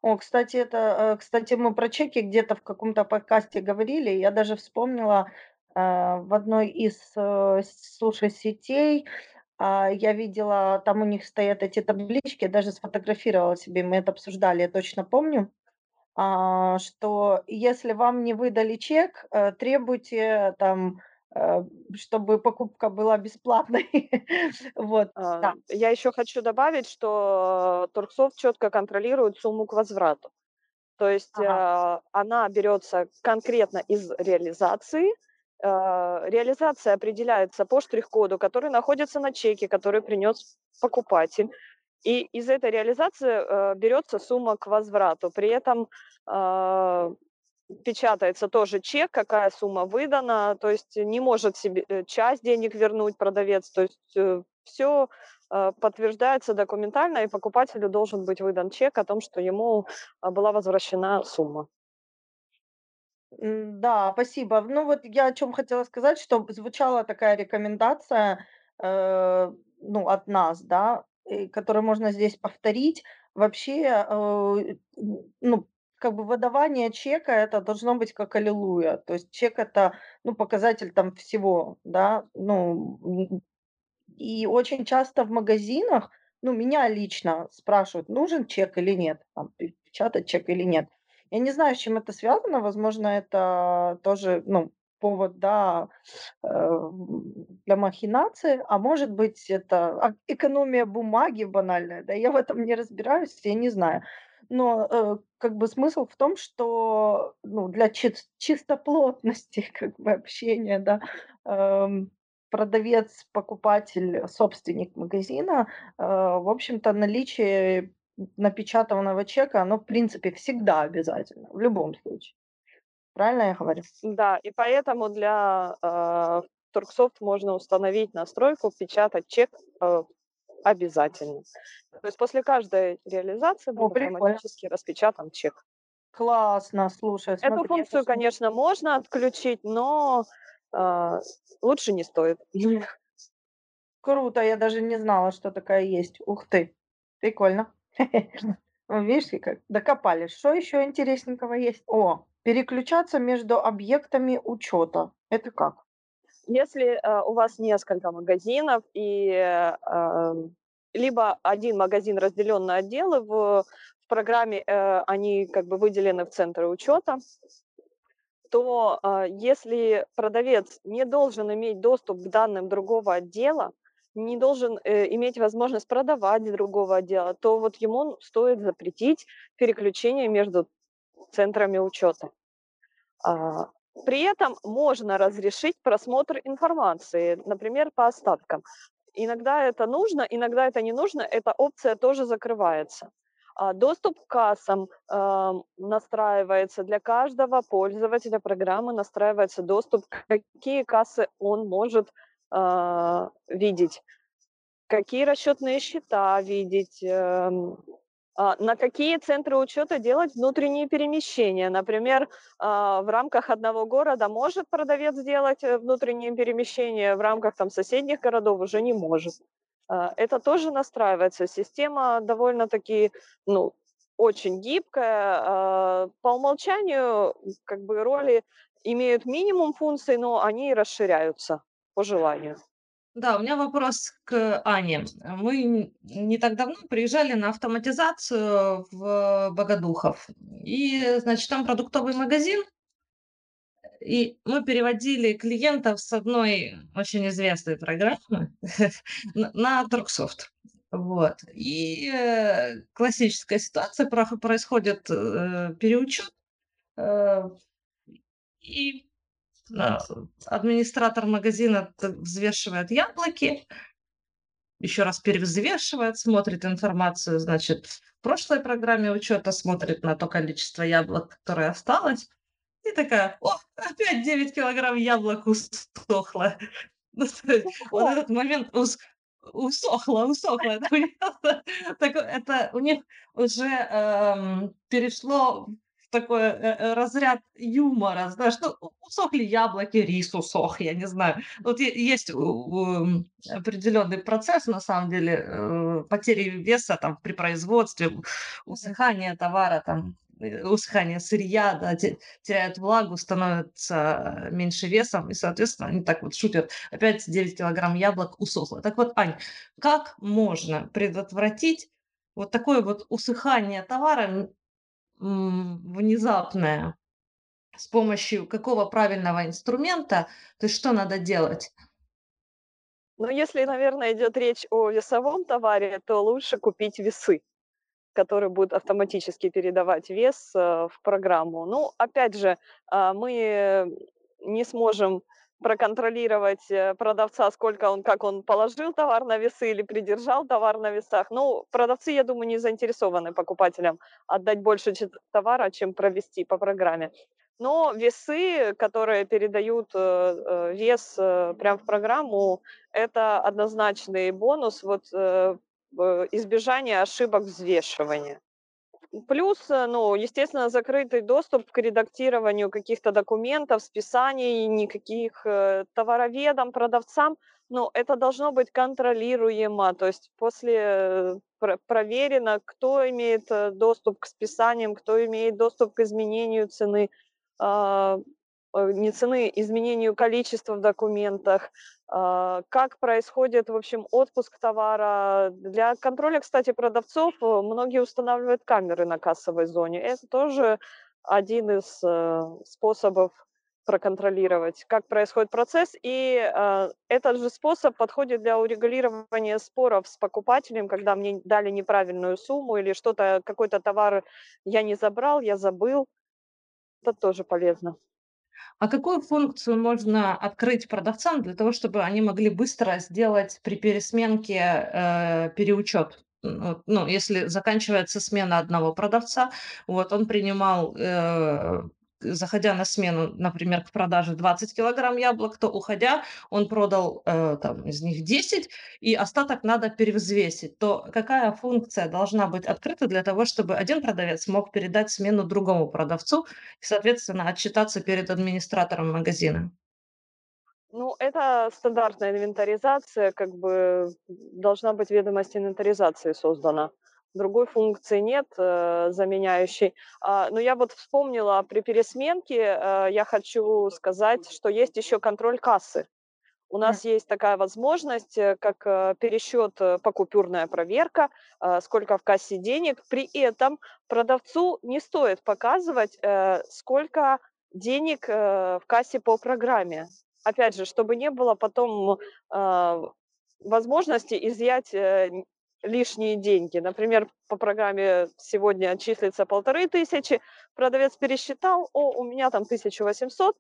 О, кстати, это, э, кстати, мы про чеки где-то в каком-то подкасте говорили. Я даже вспомнила, а, в одной из, э, суши-сетей, а, я видела, там у них стоят эти таблички, даже сфотографировала себе, мы это обсуждали, я точно помню, а, что если вам не выдали чек, э, требуйте там, э, чтобы покупка была бесплатной. Вот, А, да. Я еще хочу добавить, что Торксофт четко контролирует сумму к возврату. То есть Ага. э, она берется конкретно из реализации. Э, Реализация определяется по штрих-коду, который находится на чеке, который принес покупатель. И из этой реализации э, берется сумма к возврату. При этом э, печатается тоже чек, какая сумма выдана, то есть не может себе э, часть денег вернуть продавец, то есть все подтверждается документально, и покупателю должен быть выдан чек о том, что ему а, была возвращена сумма. Да, спасибо. Ну вот я о чем хотела сказать, что звучала такая рекомендация, э, ну, от нас, да, которую можно здесь повторить. Вообще, э, ну, как бы выдавание чека это должно быть как аллилуйя. То есть чек это, ну, показатель там всего, да, ну, и очень часто в магазинах, ну, меня лично спрашивают, нужен чек или нет, там, пе- печатать чек или нет. Я не знаю, с чем это связано. Возможно, это тоже, ну, повод, да, э, для махинации, а может быть, это а, экономия бумаги банальная, да, я в этом не разбираюсь, я не знаю. Но э, как бы смысл в том, что ну, для чис- чистоплотности как бы общения, да, эм, продавец, покупатель, собственник магазина, э, в общем-то, наличие напечатанного чека, оно, в принципе, всегда обязательно, в любом случае. Правильно я говорю? Да, и поэтому для э, Торксофт можно установить настройку печатать чек э, обязательно. То есть после каждой реализации прикольно. автоматически распечатан чек. Классно, слушай, Эту смотри, функцию, это конечно, можно отключить, но э, лучше не стоит. круто, я даже не знала, что такая есть. Ух ты, прикольно. Ну, Видишь, как докопались. Что еще интересненького есть? О, переключаться между объектами учета. Это как? Если э, у вас несколько магазинов и э, либо один магазин разделен на отделы, в, в программе э, они как бы выделены в центры учета, то э, если продавец не должен иметь доступ к данным другого отдела, не должен э, иметь возможность продавать другого отдела, то вот ему стоит запретить переключение между центрами учета. А, При этом можно разрешить просмотр информации, например, по остаткам. Иногда это нужно, иногда это не нужно, эта опция тоже закрывается. А Доступ к кассам ам, настраивается для каждого пользователя программы, настраивается доступ, какие кассы он может а, видеть, какие расчетные счета видеть, а, на какие центры учета делать внутренние перемещения. Например, а, в рамках одного города может продавец сделать э, внутренние перемещения, в рамках там, соседних городов уже не может. А, Это тоже настраивается. Система довольно-таки ну, очень гибкая. А, По умолчанию как бы роли имеют минимум функций, но они расширяются по желанию. Да, у меня вопрос к Ане. Мы не так давно приезжали на автоматизацию в Богодухов. И, значит, там продуктовый магазин. И мы переводили клиентов с одной очень известной программы на Торксофт. Вот. И э, классическая ситуация происходит э, переучет, э, и администратор магазина взвешивает яблоки, еще раз перевзвешивает, смотрит информацию, значит, в прошлой программе учета, смотрит на то количество яблок, которое осталось, и такая, о, опять 9 килограмм яблок усохло. Ну, вот этот момент усохло, усохло. Это, это у них уже эм, перешло такой э, э, разряд юмора, знаешь, ну, усохли яблоки, рис усох, я не знаю. Вот есть определенный процесс, на самом деле, э, потери веса там при производстве, усыхание товара, там, Э, усыхание сырья, да, теряют влагу, становятся меньше весом, и, соответственно, они так вот шутят, опять 9 килограмм яблок усохло. Так вот, Ань, как можно предотвратить вот такое вот усыхание товара внезапное с помощью какого правильного инструмента, то есть что надо делать? Ну, если, наверное, идет речь о весовом товаре, то лучше купить весы который будет автоматически передавать вес э, в программу. Ну, опять же, а, мы не сможем проконтролировать э, продавца, сколько он, как он положил товар на весы или придержал товар на весах. Ну, продавцы, я думаю, не заинтересованы покупателям отдать больше товара, чем провести по программе. Но весы, которые передают э, вес прямо в программу, это однозначный бонус. Вот избежание ошибок взвешивания. Плюс, э, ну, естественно, закрытый доступ к редактированию каких-то документов, списаний, никаких э, товароведам, продавцам, но это должно быть контролируемо, то есть после э, проверено, кто имеет доступ к списаниям, кто имеет доступ к изменению цены, а, не цены, изменению количества в документах, а, как происходит, в общем, отпуск товара. Для контроля, кстати, продавцов э, многие устанавливают камеры на кассовой зоне. Это тоже один из э, способов проконтролировать, как происходит процесс. И э, этот же способ подходит для урегулирования споров с покупателем, когда мне дали неправильную сумму или что-то, какой-то товар я не забрал, я забыл. Это тоже полезно. А какую функцию можно открыть продавцам для того, чтобы они могли быстро сделать при пересменке э, переучет? Ну, если заканчивается смена одного продавца, вот он принимал э, заходя на смену, например, к продаже 20 килограмм яблок, то уходя он продал э, там, из них 10, и остаток надо перевзвесить, то какая функция должна быть открыта для того, чтобы один продавец мог передать смену другому продавцу и, соответственно, отчитаться перед администратором магазина? Ну, это стандартная инвентаризация, как бы должна быть ведомость инвентаризации создана другой функции нет э, заменяющей. А, но я вот вспомнила при пересменке, э, я хочу сказать, что есть еще контроль кассы. У нас есть такая возможность, э, как пересчет, э, покупюрная проверка, сколько в кассе денег. При этом продавцу не стоит показывать, сколько денег в кассе по программе. Опять же, чтобы не было потом возможности изъять лишние деньги. Например, по программе сегодня числится полторы тысячи, продавец пересчитал, о, у меня там 1800,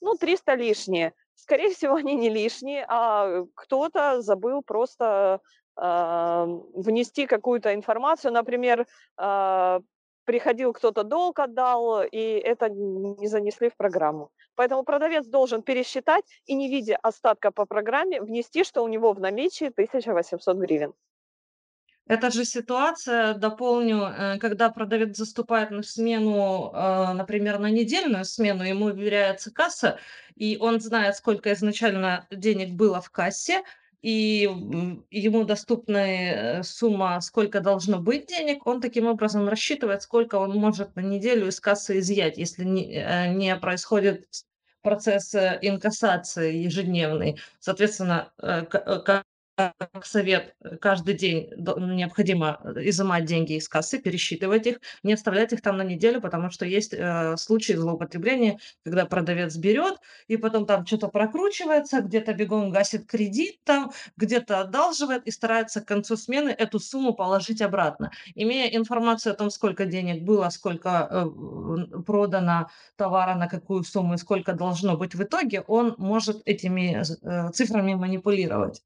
ну, 300 лишние. Скорее всего, они не лишние, а кто-то забыл просто э, внести какую-то информацию. Например, э, приходил кто-то долг отдал, и это не занесли в программу. Поэтому продавец должен пересчитать и, не видя остатка по программе, внести, что у него в наличии 1800 гривен. Эта же ситуация, дополню, э, когда продавец заступает на смену, э, например, на недельную смену, ему выверяется касса, и он знает, сколько изначально денег было в кассе, и ему доступная э, сумма, сколько должно быть денег, он таким образом рассчитывает, сколько он может на неделю из кассы изъять, если не, не происходит процесс инкассации ежедневный. Соответственно, как совет, э, каждый день необходимо э, изымать деньги из кассы, пересчитывать их, не оставлять их там на неделю, потому что есть э, случаи злоупотребления, когда продавец берет и потом там что-то прокручивается, где-то бегом гасит кредит там, где-то одалживает и старается к концу смены эту сумму положить обратно. Имея информацию о том, сколько денег было, сколько э, продано товара, на какую сумму и сколько должно быть в итоге, он может этими э, цифрами манипулировать.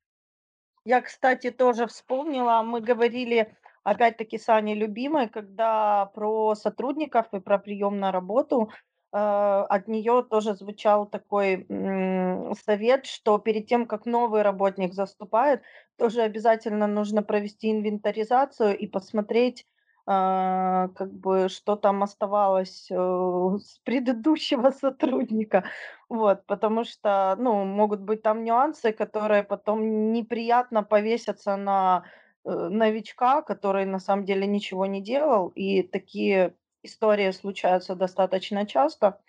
Я, кстати, тоже вспомнила, мы говорили, опять-таки, с Аней любимой, когда про сотрудников и про прием на работу, э, от нее тоже звучал такой совет, что перед тем, как новый работник заступает, тоже обязательно нужно провести инвентаризацию и посмотреть, как бы, что там оставалось, э, с предыдущего сотрудника. Вот, потому что, ну, могут быть там нюансы, которые потом неприятно повесятся на, э, новичка, который на самом деле ничего не делал. И такие истории случаются достаточно часто.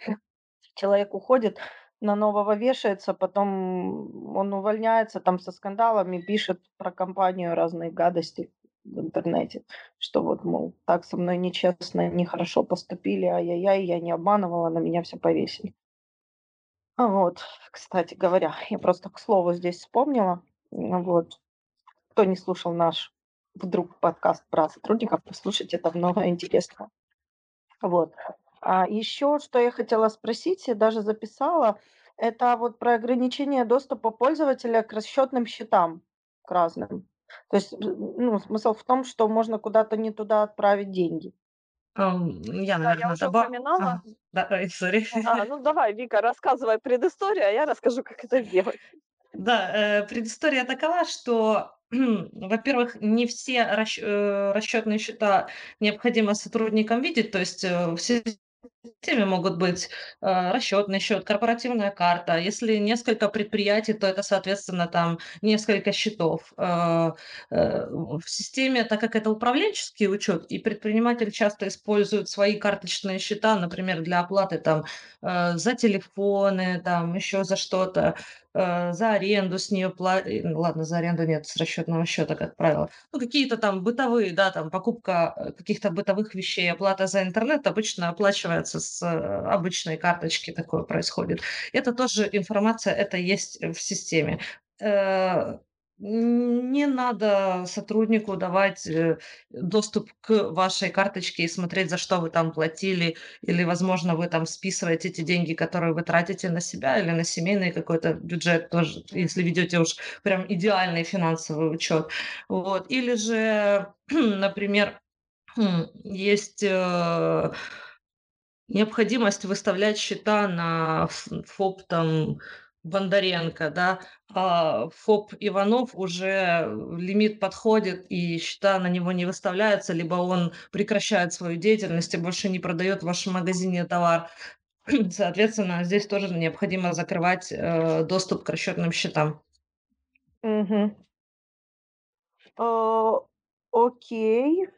Человек уходит, на нового вешается, потом он увольняется там со скандалами, пишет про компанию разные гадости в интернете, что вот, мол, так со мной нечестно, нехорошо поступили, ай-яй-яй, я не обманывала, на меня все повесили. А вот, кстати говоря, я просто к слову здесь вспомнила, вот, кто не слушал наш вдруг подкаст про сотрудников, послушайте, это много интересного. Вот. А еще, что я хотела спросить, я даже записала, это вот про ограничение доступа пользователя к расчетным счетам, к разным. То есть, ну, смысл в том, что можно куда-то не туда отправить деньги. Ам, я, Да, я уже доба упоминала. Да, ой, сори. А, ну давай, Вика, рассказывай предысторию, а я расскажу, как это сделать. Да, э, предыстория такова, что, во-первых, не все э, расчетные счета необходимо сотрудникам видеть, то есть, э, все Теми могут быть э, расчетный счет, корпоративная карта. Если несколько предприятий, то это, соответственно, там несколько счетов. Э, э, в системе, так как это управленческий учет, и предприниматель часто использует свои карточные счета, например, для оплаты там э, за телефоны, там еще за что-то, за аренду с нее платят. Ну, ладно, за аренду нет, с расчетного счета, как правило. Ну, какие-то там бытовые, да, там покупка э, каких-то бытовых вещей, оплата за интернет обычно оплачивается с э, обычной карточки, такое происходит. Это тоже информация, это есть в системе. Не надо сотруднику давать э, доступ к вашей карточке и смотреть, за что вы там платили, или, возможно, вы там списываете эти деньги, которые вы тратите на себя или на семейный какой-то бюджет тоже, если ведете уж прям идеальный финансовый учет. Вот. Или же, например, хм, есть э, необходимость выставлять счета на ФОП там Бондаренко, да, а ФОП Иванов уже э, лимит подходит, и счета на него не выставляются, либо он прекращает свою деятельность и больше не продает в вашем магазине товар. Соответственно, здесь тоже необходимо закрывать э, доступ к расчетным счетам. Угу. окей.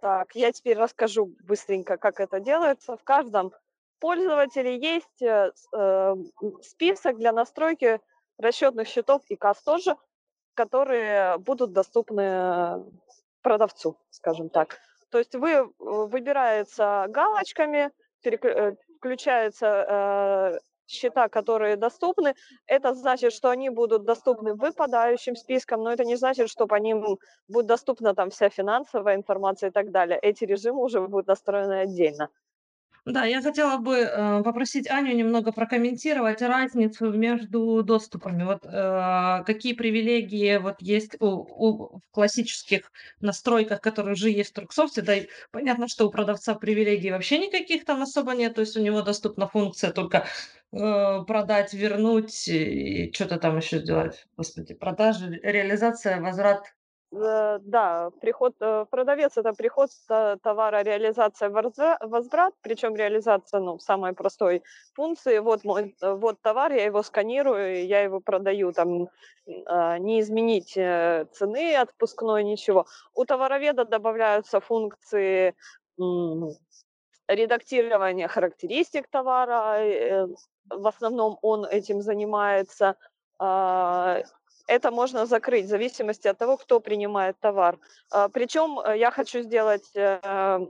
Так, я теперь расскажу быстренько, как это делается. В каждом пользователя есть э, э, список для настройки расчетных счетов и касс тоже, которые будут доступны продавцу, скажем так. То есть вы э, выбирается галочками, включаются счета, которые доступны. Это значит, что они будут доступны выпадающим спискам, но это не значит, что по ним будет доступна там вся финансовая информация и так далее. Эти режимы уже будут настроены отдельно. Да, я хотела бы э, попросить Аню немного прокомментировать разницу между доступами. Вот э, какие привилегии вот есть у, у, в классических настройках, которые уже есть в Труксофте. Да, и понятно, что у продавца привилегий вообще никаких там особо нет, то есть у него доступна функция только э, продать, вернуть и что-то там еще сделать. Господи, продажи, реализация, возврат да, приход, э, продавец это приход товара, реализация, возврат, причем реализация, ну, самой простой функции. Вот мой, э, вот товар, я его сканирую, я его продаю, там, а, не изменить цены отпускной, ничего. У товароведа добавляются функции редактирования характеристик товара, в основном он этим занимается, а, это можно закрыть в зависимости от того, кто принимает товар. А, Причем э, я хочу сделать э,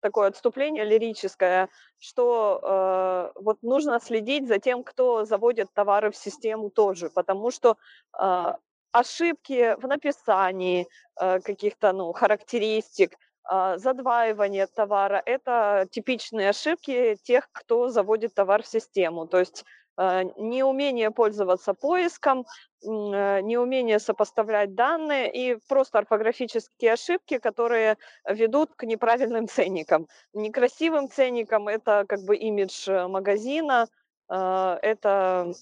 такое отступление лирическое, что э, вот нужно следить за тем, кто заводит товары в систему тоже, потому что э, ошибки в написании э, каких-то ну, характеристик, э, задваивание товара – это типичные ошибки тех, кто заводит товар в систему. То есть неумение пользоваться поиском, э, неумение сопоставлять данные и просто орфографические ошибки, которые ведут к неправильным ценникам. Некрасивым ценникам – это как бы имидж э, магазина, э, это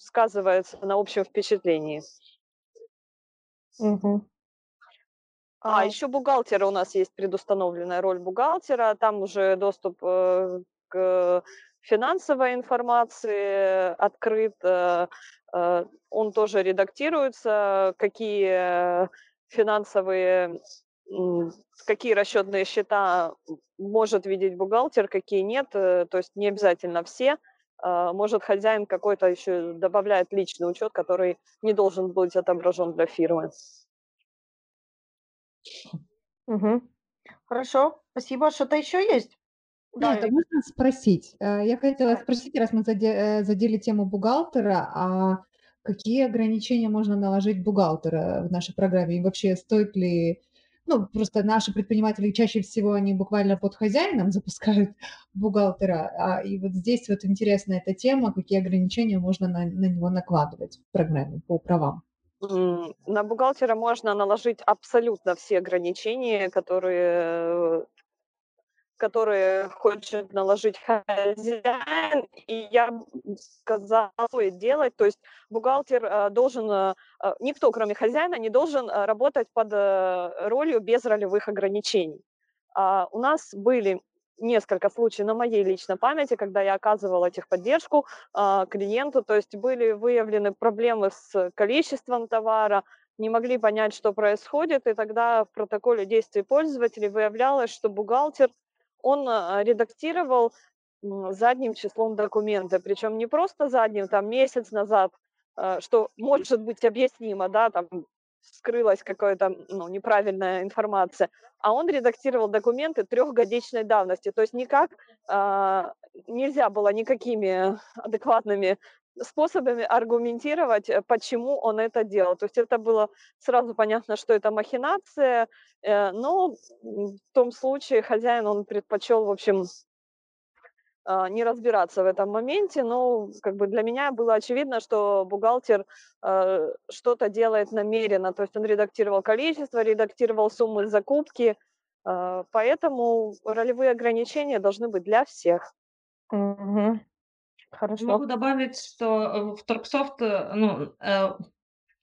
сказывается на общем впечатлении. Мгм. А, А, еще бухгалтера у нас есть предустановленная роль бухгалтера, там уже доступ э, к финансовой информации открыт, э, э, он тоже редактируется, какие финансовые, какие расчетные счета может видеть бухгалтер, какие нет, э, то есть не обязательно все. А, Может, хозяин какой-то еще добавляет личный учет, который не должен быть отображен для фирмы. мгм. Хорошо, спасибо. Что-то еще есть? Да, а можно спросить? Э, Я хотела спросить, раз мы э, задели тему бухгалтера, а какие ограничения можно наложить бухгалтера в нашей программе? И вообще стоит ли, ну, просто наши предприниматели чаще всего, они буквально под хозяином запускают бухгалтера, а, и вот здесь вот интересна эта тема, какие ограничения можно на, на него накладывать в программе по правам. На бухгалтера можно наложить абсолютно все ограничения, которые, которые хочет наложить хозяин, и я сказала, стоит делать. То есть бухгалтер э, должен, э, э, никто, кроме хозяина, не должен работать под ролью без ролевых ограничений. А, У нас были несколько случаев на моей личной памяти, когда я оказывала техподдержку клиенту, то есть были выявлены проблемы с количеством товара, не могли понять, что происходит, и тогда в протоколе действий пользователей выявлялось, что бухгалтер, он а, редактировал задним числом документы, причем не просто задним, там месяц назад, а, что может быть объяснимо, да, там скрылась какая-то ну, неправильная информация, а он редактировал документы трехгодичной давности, то есть никак а, нельзя было никакими адекватными способами аргументировать, э, почему он это делал. То есть это было сразу понятно, что это махинация, э, но в том случае хозяин, он предпочел, в общем, а, не разбираться в этом моменте, но как бы для меня было очевидно, что бухгалтер э, что-то делает намеренно, то есть он редактировал количество, редактировал суммы закупки, э, поэтому ролевые ограничения должны быть для всех. Мгм. Хорошо. Могу добавить, что э, в Торксофт, э, ну, э,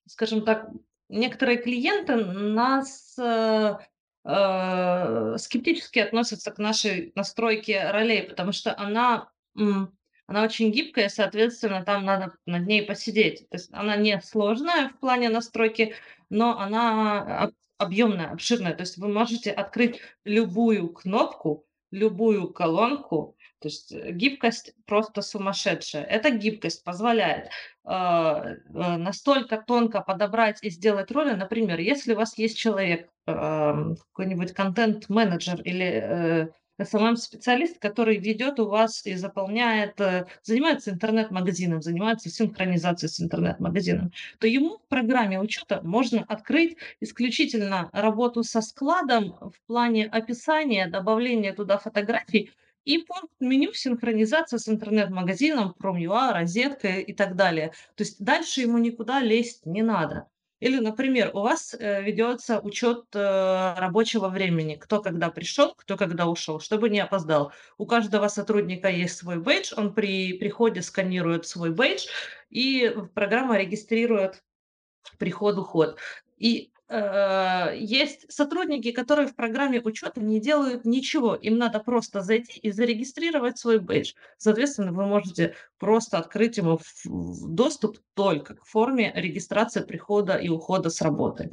скажем так, некоторые клиенты нас э, э, скептически относятся к нашей настройке ролей, потому что она, она очень гибкая, соответственно, там надо над ней посидеть. То есть она не сложная в плане настройки, но она об- объемная, обширная. То есть вы можете открыть любую кнопку, любую колонку, то есть э, гибкость просто сумасшедшая. Эта гибкость позволяет э, настолько тонко подобрать и сделать роли. Например, если у вас есть человек, ам, какой-нибудь контент-менеджер или э, SMM-специалист, который ведет у вас и заполняет, э, занимается интернет-магазином, занимается синхронизацией с интернет-магазином, то ему в программе учета можно открыть исключительно работу со складом в плане описания, добавления туда фотографий и пункт меню синхронизация с интернет-магазином, Prom.ua, розетка и так далее. То есть дальше ему никуда лезть не надо. Или, например, у вас э, ведется учет э, рабочего времени, кто когда пришел, кто когда ушел, чтобы не опоздал. У каждого сотрудника есть свой бейдж, он при приходе сканирует свой бейдж, и программа регистрирует приход-уход. И э, есть сотрудники, которые в программе учета не делают ничего. Им надо просто зайти и зарегистрировать свой бейдж. Соответственно, вы можете просто открыть ему доступ только к форме регистрации прихода и ухода с работы.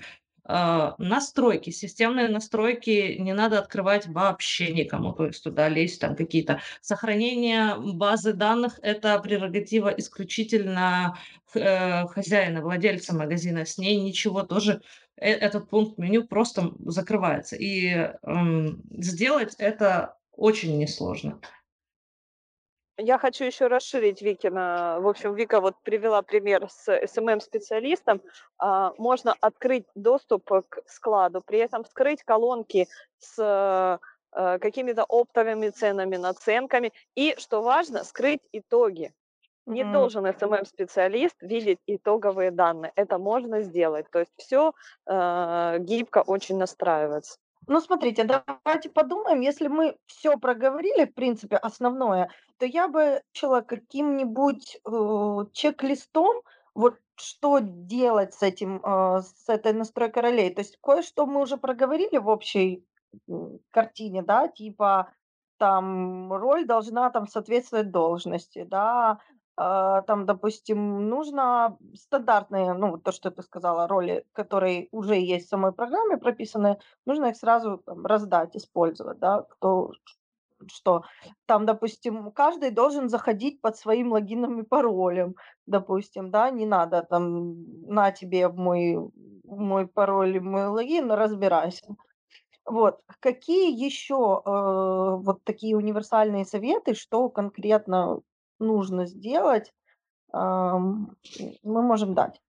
э, настройки, системные настройки не надо открывать вообще никому, то есть туда лезть там какие-то сохранения базы данных, это прерогатива исключительно э, хозяина, владельца магазина, с ней ничего тоже этот пункт меню просто закрывается. И э, сделать это очень несложно. Я хочу еще расширить Викина. В общем, Вика вот привела пример с SMM-специалистом. А, можно открыть доступ к складу, при этом скрыть колонки с э, какими-то оптовыми ценами, наценками. И, что важно, скрыть итоги. Не mm-hmm. должен SMM-специалист видеть итоговые данные. Это можно сделать. То есть все э, гибко очень настраивается. Ну, смотрите, давайте подумаем, если мы все проговорили, в принципе, основное, то я бы начала каким-нибудь э, чек-листом, вот что делать с этим, э, с этой настройкой ролей. То есть кое-что мы уже проговорили в общей картине, да, типа там роль должна там соответствовать должности, да, там, допустим, нужно стандартные, ну, то, что ты сказала, роли, которые уже есть в самой программе прописаны, нужно их сразу там, раздать, использовать, да, кто что там, допустим, каждый должен заходить под своим логином и паролем, допустим, да, не надо там на тебе мой, мой пароль и мой логин, разбирайся. Вот. Какие еще э, вот такие универсальные советы, что конкретно нужно сделать, мы можем дать.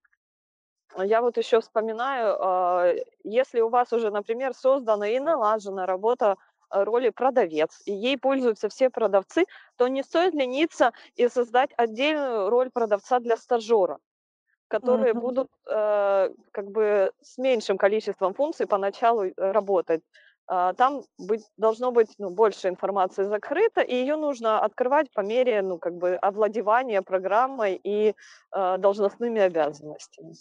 Я вот еще вспоминаю, а, если у вас уже, например, создана и налажена работа а, роли продавец, и ей пользуются все продавцы, то не стоит лениться и создать отдельную роль продавца для стажера, которые mm-hmm. будут э, как бы с меньшим количеством функций поначалу э, работать. А, там быть, должно быть ну, больше информации закрыто, и ее нужно открывать по мере ну, как бы овладевания программой и э, должностными обязанностями.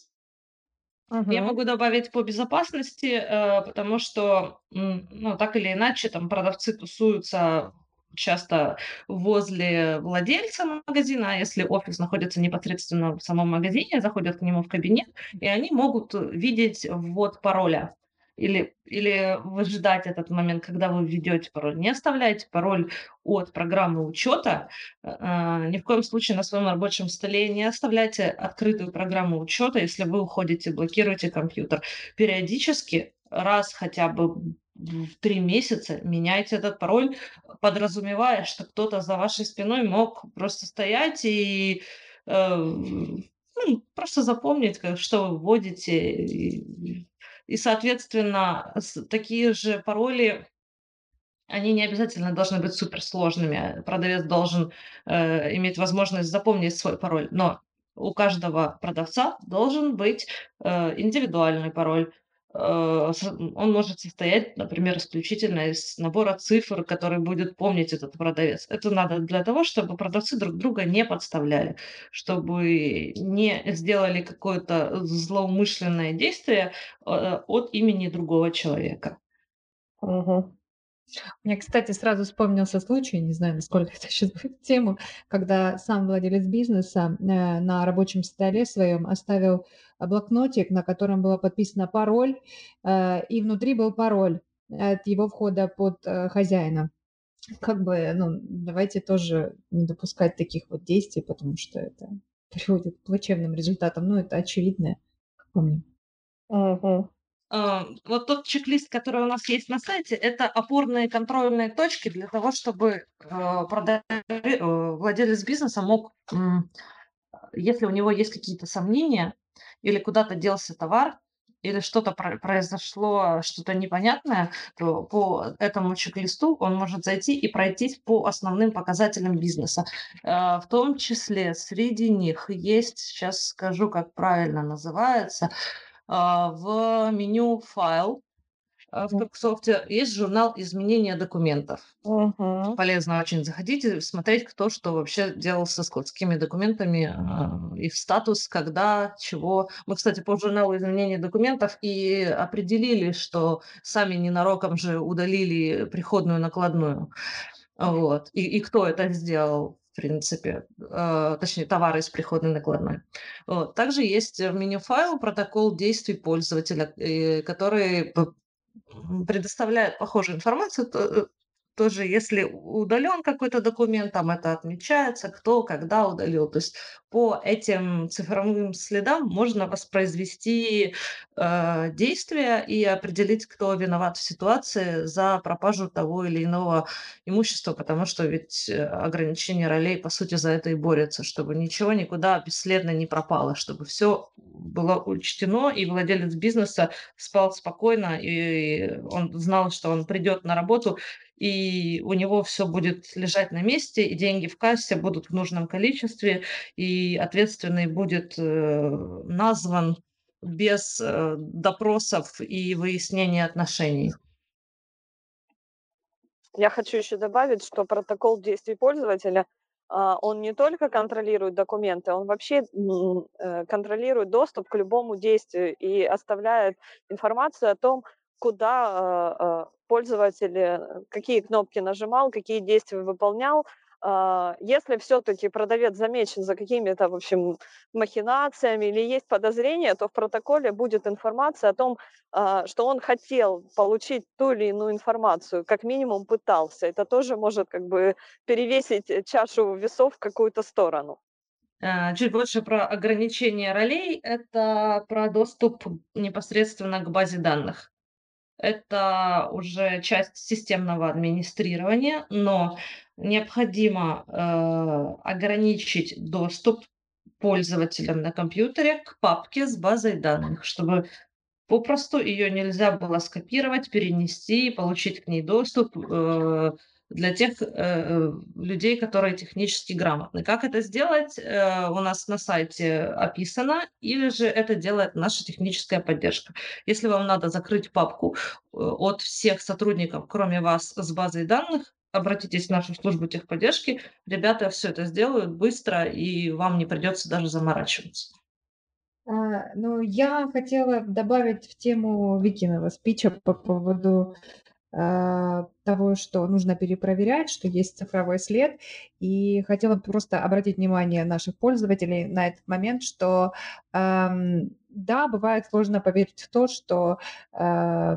Угу. Я могу добавить по безопасности, э, потому что, ну, так или иначе, там продавцы тусуются часто возле владельца магазина, а если офис находится непосредственно в самом магазине, заходят к нему в кабинет, и они могут видеть ввод пароля или, или выжидать этот момент, когда вы введете пароль. Не оставляйте пароль от программы учета. Э, ни в коем случае на своем рабочем столе не оставляйте открытую программу учета, если вы уходите, блокируете компьютер. Периодически, раз хотя бы в три месяца меняйте этот пароль, подразумевая, что кто-то за вашей спиной мог просто стоять и э, ну, просто запомнить, что вы вводите, и, и, соответственно, такие же пароли, они не обязательно должны быть суперсложными. Продавец должен э, иметь возможность запомнить свой пароль, но у каждого продавца должен быть э, индивидуальный пароль. Э, он может состоять, например, исключительно из набора цифр, который будет помнить этот продавец. Это надо для того, чтобы продавцы друг друга не подставляли, чтобы не сделали какое-то злоумышленное действие э, от имени другого человека. Угу. Мне, кстати, сразу вспомнился случай, не знаю, насколько это сейчас будет тему, когда сам владелец бизнеса э, на рабочем столе своем оставил блокнотик, на котором было подписано пароль, э, и внутри был пароль от его входа под э, хозяина. Как бы, ну, давайте тоже не допускать таких вот действий, потому что это приводит к плачевным результатам. Ну, это очевидно, помню. Угу. А, вот тот чек-лист, который у нас есть на сайте, это опорные контрольные точки для того, чтобы а, э, владелец бизнеса мог, если у него есть какие-то сомнения или куда-то делся товар, или что-то произошло, что-то непонятное, то по этому чек-листу он может зайти и пройтись по основным показателям бизнеса. В том числе среди них есть, сейчас скажу, как правильно называется, в меню «Файл» а, в Microsoft есть журнал изменения документов. Угу. Полезно очень заходите, смотреть, кто что вообще делал со складскими документами, а, их статус, когда, чего. Мы, кстати, по журналу изменения документов и определили, что сами ненароком же удалили приходную накладную. Вот. И, и кто это сделал? Принципе, э, точнее, товары из приходной накладной. Вот. Также есть в меню файла протокол действий пользователя, э, который предоставляет похожую информацию, то, тоже, если удален какой-то документ, там это отмечается, кто, когда удалил. То есть по этим цифровым следам можно воспроизвести э, действия и определить, кто виноват в ситуации за пропажу того или иного имущества, потому что ведь э, ограничение ролей, по сути, за это и борется, чтобы ничего никуда бесследно не пропало, чтобы все было учтено, и владелец бизнеса спал спокойно, и он знал, что он придет на работу и у него все будет лежать на месте, и деньги в кассе будут в нужном количестве, и ответственный будет э, назван без э, допросов и выяснения отношений. Я хочу еще добавить, что протокол действий пользователя а, он не только контролирует документы, он вообще э, контролирует доступ к любому действию и оставляет информацию о том, куда пользователь какие кнопки нажимал, какие действия выполнял. А, если все-таки продавец замечен за какими-то, в общем, махинациями или есть подозрения, то в протоколе будет информация о том, что он хотел получить ту или иную информацию, как минимум пытался. Это тоже может как бы перевесить чашу весов в какую-то сторону. Чуть больше про ограничение ролей. Это про доступ непосредственно к базе данных. Это уже часть системного администрирования, но необходимо э, ограничить доступ пользователям на компьютере к папке с базой данных, чтобы попросту ее нельзя было скопировать, перенести, получить к ней доступ. Э, для тех э, людей, которые технически грамотны. Как это сделать, э, у нас на сайте описано, или же это делает наша техническая поддержка. Если вам надо закрыть папку э, от всех сотрудников, кроме вас, с базой данных, обратитесь в нашу службу техподдержки, ребята все это сделают быстро, и вам не придется даже заморачиваться. А, ну, я хотела добавить в тему Викиного спича по поводу того, что нужно перепроверять, что есть цифровой след. И хотела просто обратить внимание наших пользователей на этот момент, что эм, да, бывает сложно поверить в то, что э,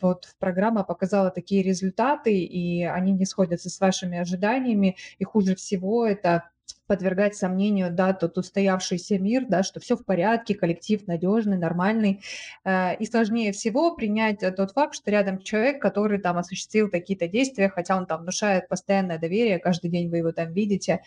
вот программа показала такие результаты, и они не сходятся с вашими ожиданиями, и хуже всего это подвергать сомнению, да, тот устоявшийся мир, да, что все в порядке, коллектив надежный, нормальный. Э, и сложнее всего принять тот факт, что рядом человек, который там осуществил какие-то действия, хотя он там внушает постоянное доверие, каждый день вы его там видите.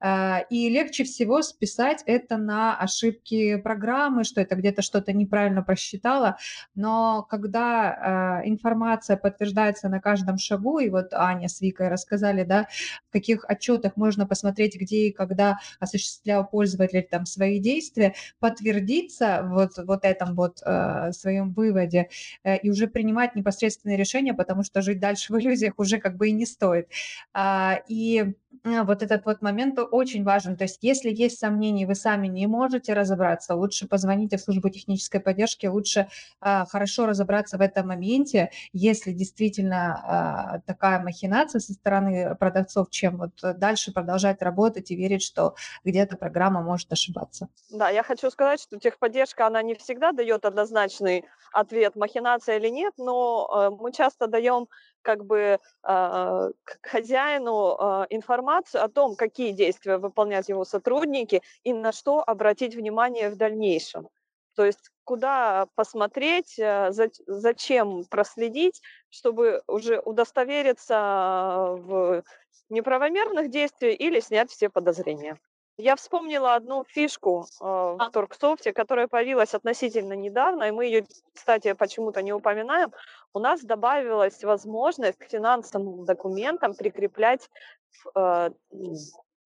Э, и легче всего списать это на ошибки программы, что это где-то что-то неправильно просчитала. Но когда э, информация подтверждается на каждом шагу, и вот Аня с Викой рассказали, да, в каких отчетах можно посмотреть, где и как когда осуществлял пользователь там свои действия, подтвердиться вот, вот этом вот э, своем выводе э, и уже принимать непосредственные решения, потому что жить дальше в иллюзиях уже как бы и не стоит. А, и вот этот вот момент очень важен. То есть если есть сомнения, вы сами не можете разобраться, лучше позвоните в службу технической поддержки, лучше а, хорошо разобраться в этом моменте, если действительно а, такая махинация со стороны продавцов, чем вот дальше продолжать работать и верить, что где-то программа может ошибаться. Да, я хочу сказать, что техподдержка, она не всегда дает однозначный ответ, махинация или нет, но э, мы часто даем как бы э, к хозяину э, информацию о том, какие действия выполняют его сотрудники и на что обратить внимание в дальнейшем. То есть куда посмотреть, э, за, зачем проследить, чтобы уже удостовериться в неправомерных действиях или снять все подозрения. Я вспомнила одну фишку э, в Торксофте, которая появилась относительно недавно, и мы ее, кстати, почему-то не упоминаем. У нас добавилась возможность к финансовым документам прикреплять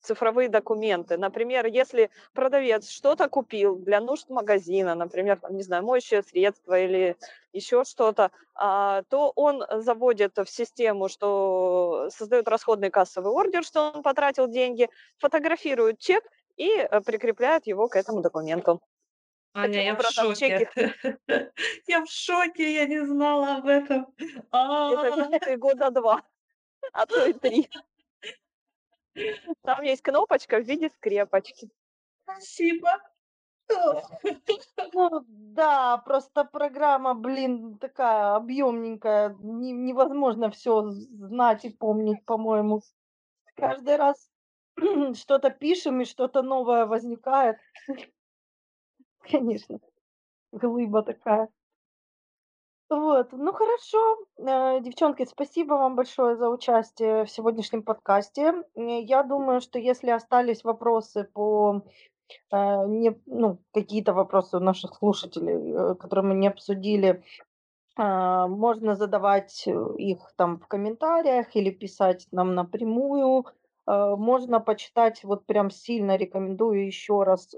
цифровые документы. Например, если продавец что-то купил для нужд магазина, например, там, не знаю, моющее средство или еще что-то, а, то он заводит в систему, что создает расходный кассовый ордер, что он потратил деньги, фотографирует чек и э, прикрепляет его к этому документу. Аня, я в шоке. Я в шоке, я не знала об этом. Это года два, а то и три. Там есть кнопочка в виде скрепочки. Спасибо. Ну да, просто программа, блин, такая объемненькая, не- невозможно все знать и помнить, по-моему. Каждый раз что-то пишем и что-то новое возникает. Конечно, глыба такая. Вот, ну хорошо, э, девчонки, спасибо вам большое за участие в сегодняшнем подкасте. Я думаю, что если остались вопросы по э, не, ну, какие-то вопросы у наших слушателей, э, которые мы не обсудили, а, можно задавать их там в комментариях или писать нам напрямую. Можно почитать, вот прям сильно рекомендую еще раз,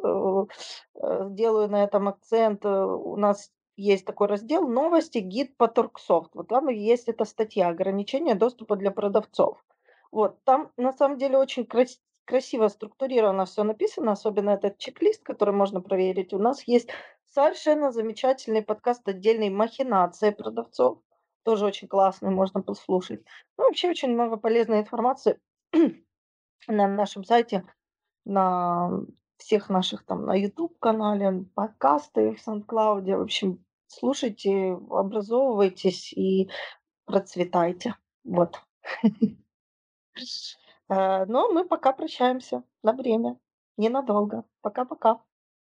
сделаю на этом акцент. У нас есть такой раздел «Новости. Гид по Торксофт». Вот там есть эта статья «Ограничение доступа для продавцов». Вот, там на самом деле очень крас- красиво структурировано все написано, особенно этот чек-лист, который можно проверить. У нас есть Совершенно замечательный подкаст отдельный "Махинации продавцов". Тоже очень классный, можно послушать. Ну, вообще очень много полезной информации на нашем сайте, на всех наших там, на YouTube-канале, подкасты в "Саундклауде". В общем, слушайте, образовывайтесь и процветайте. Вот. Э, ну, мы пока прощаемся на время, ненадолго. Пока-пока.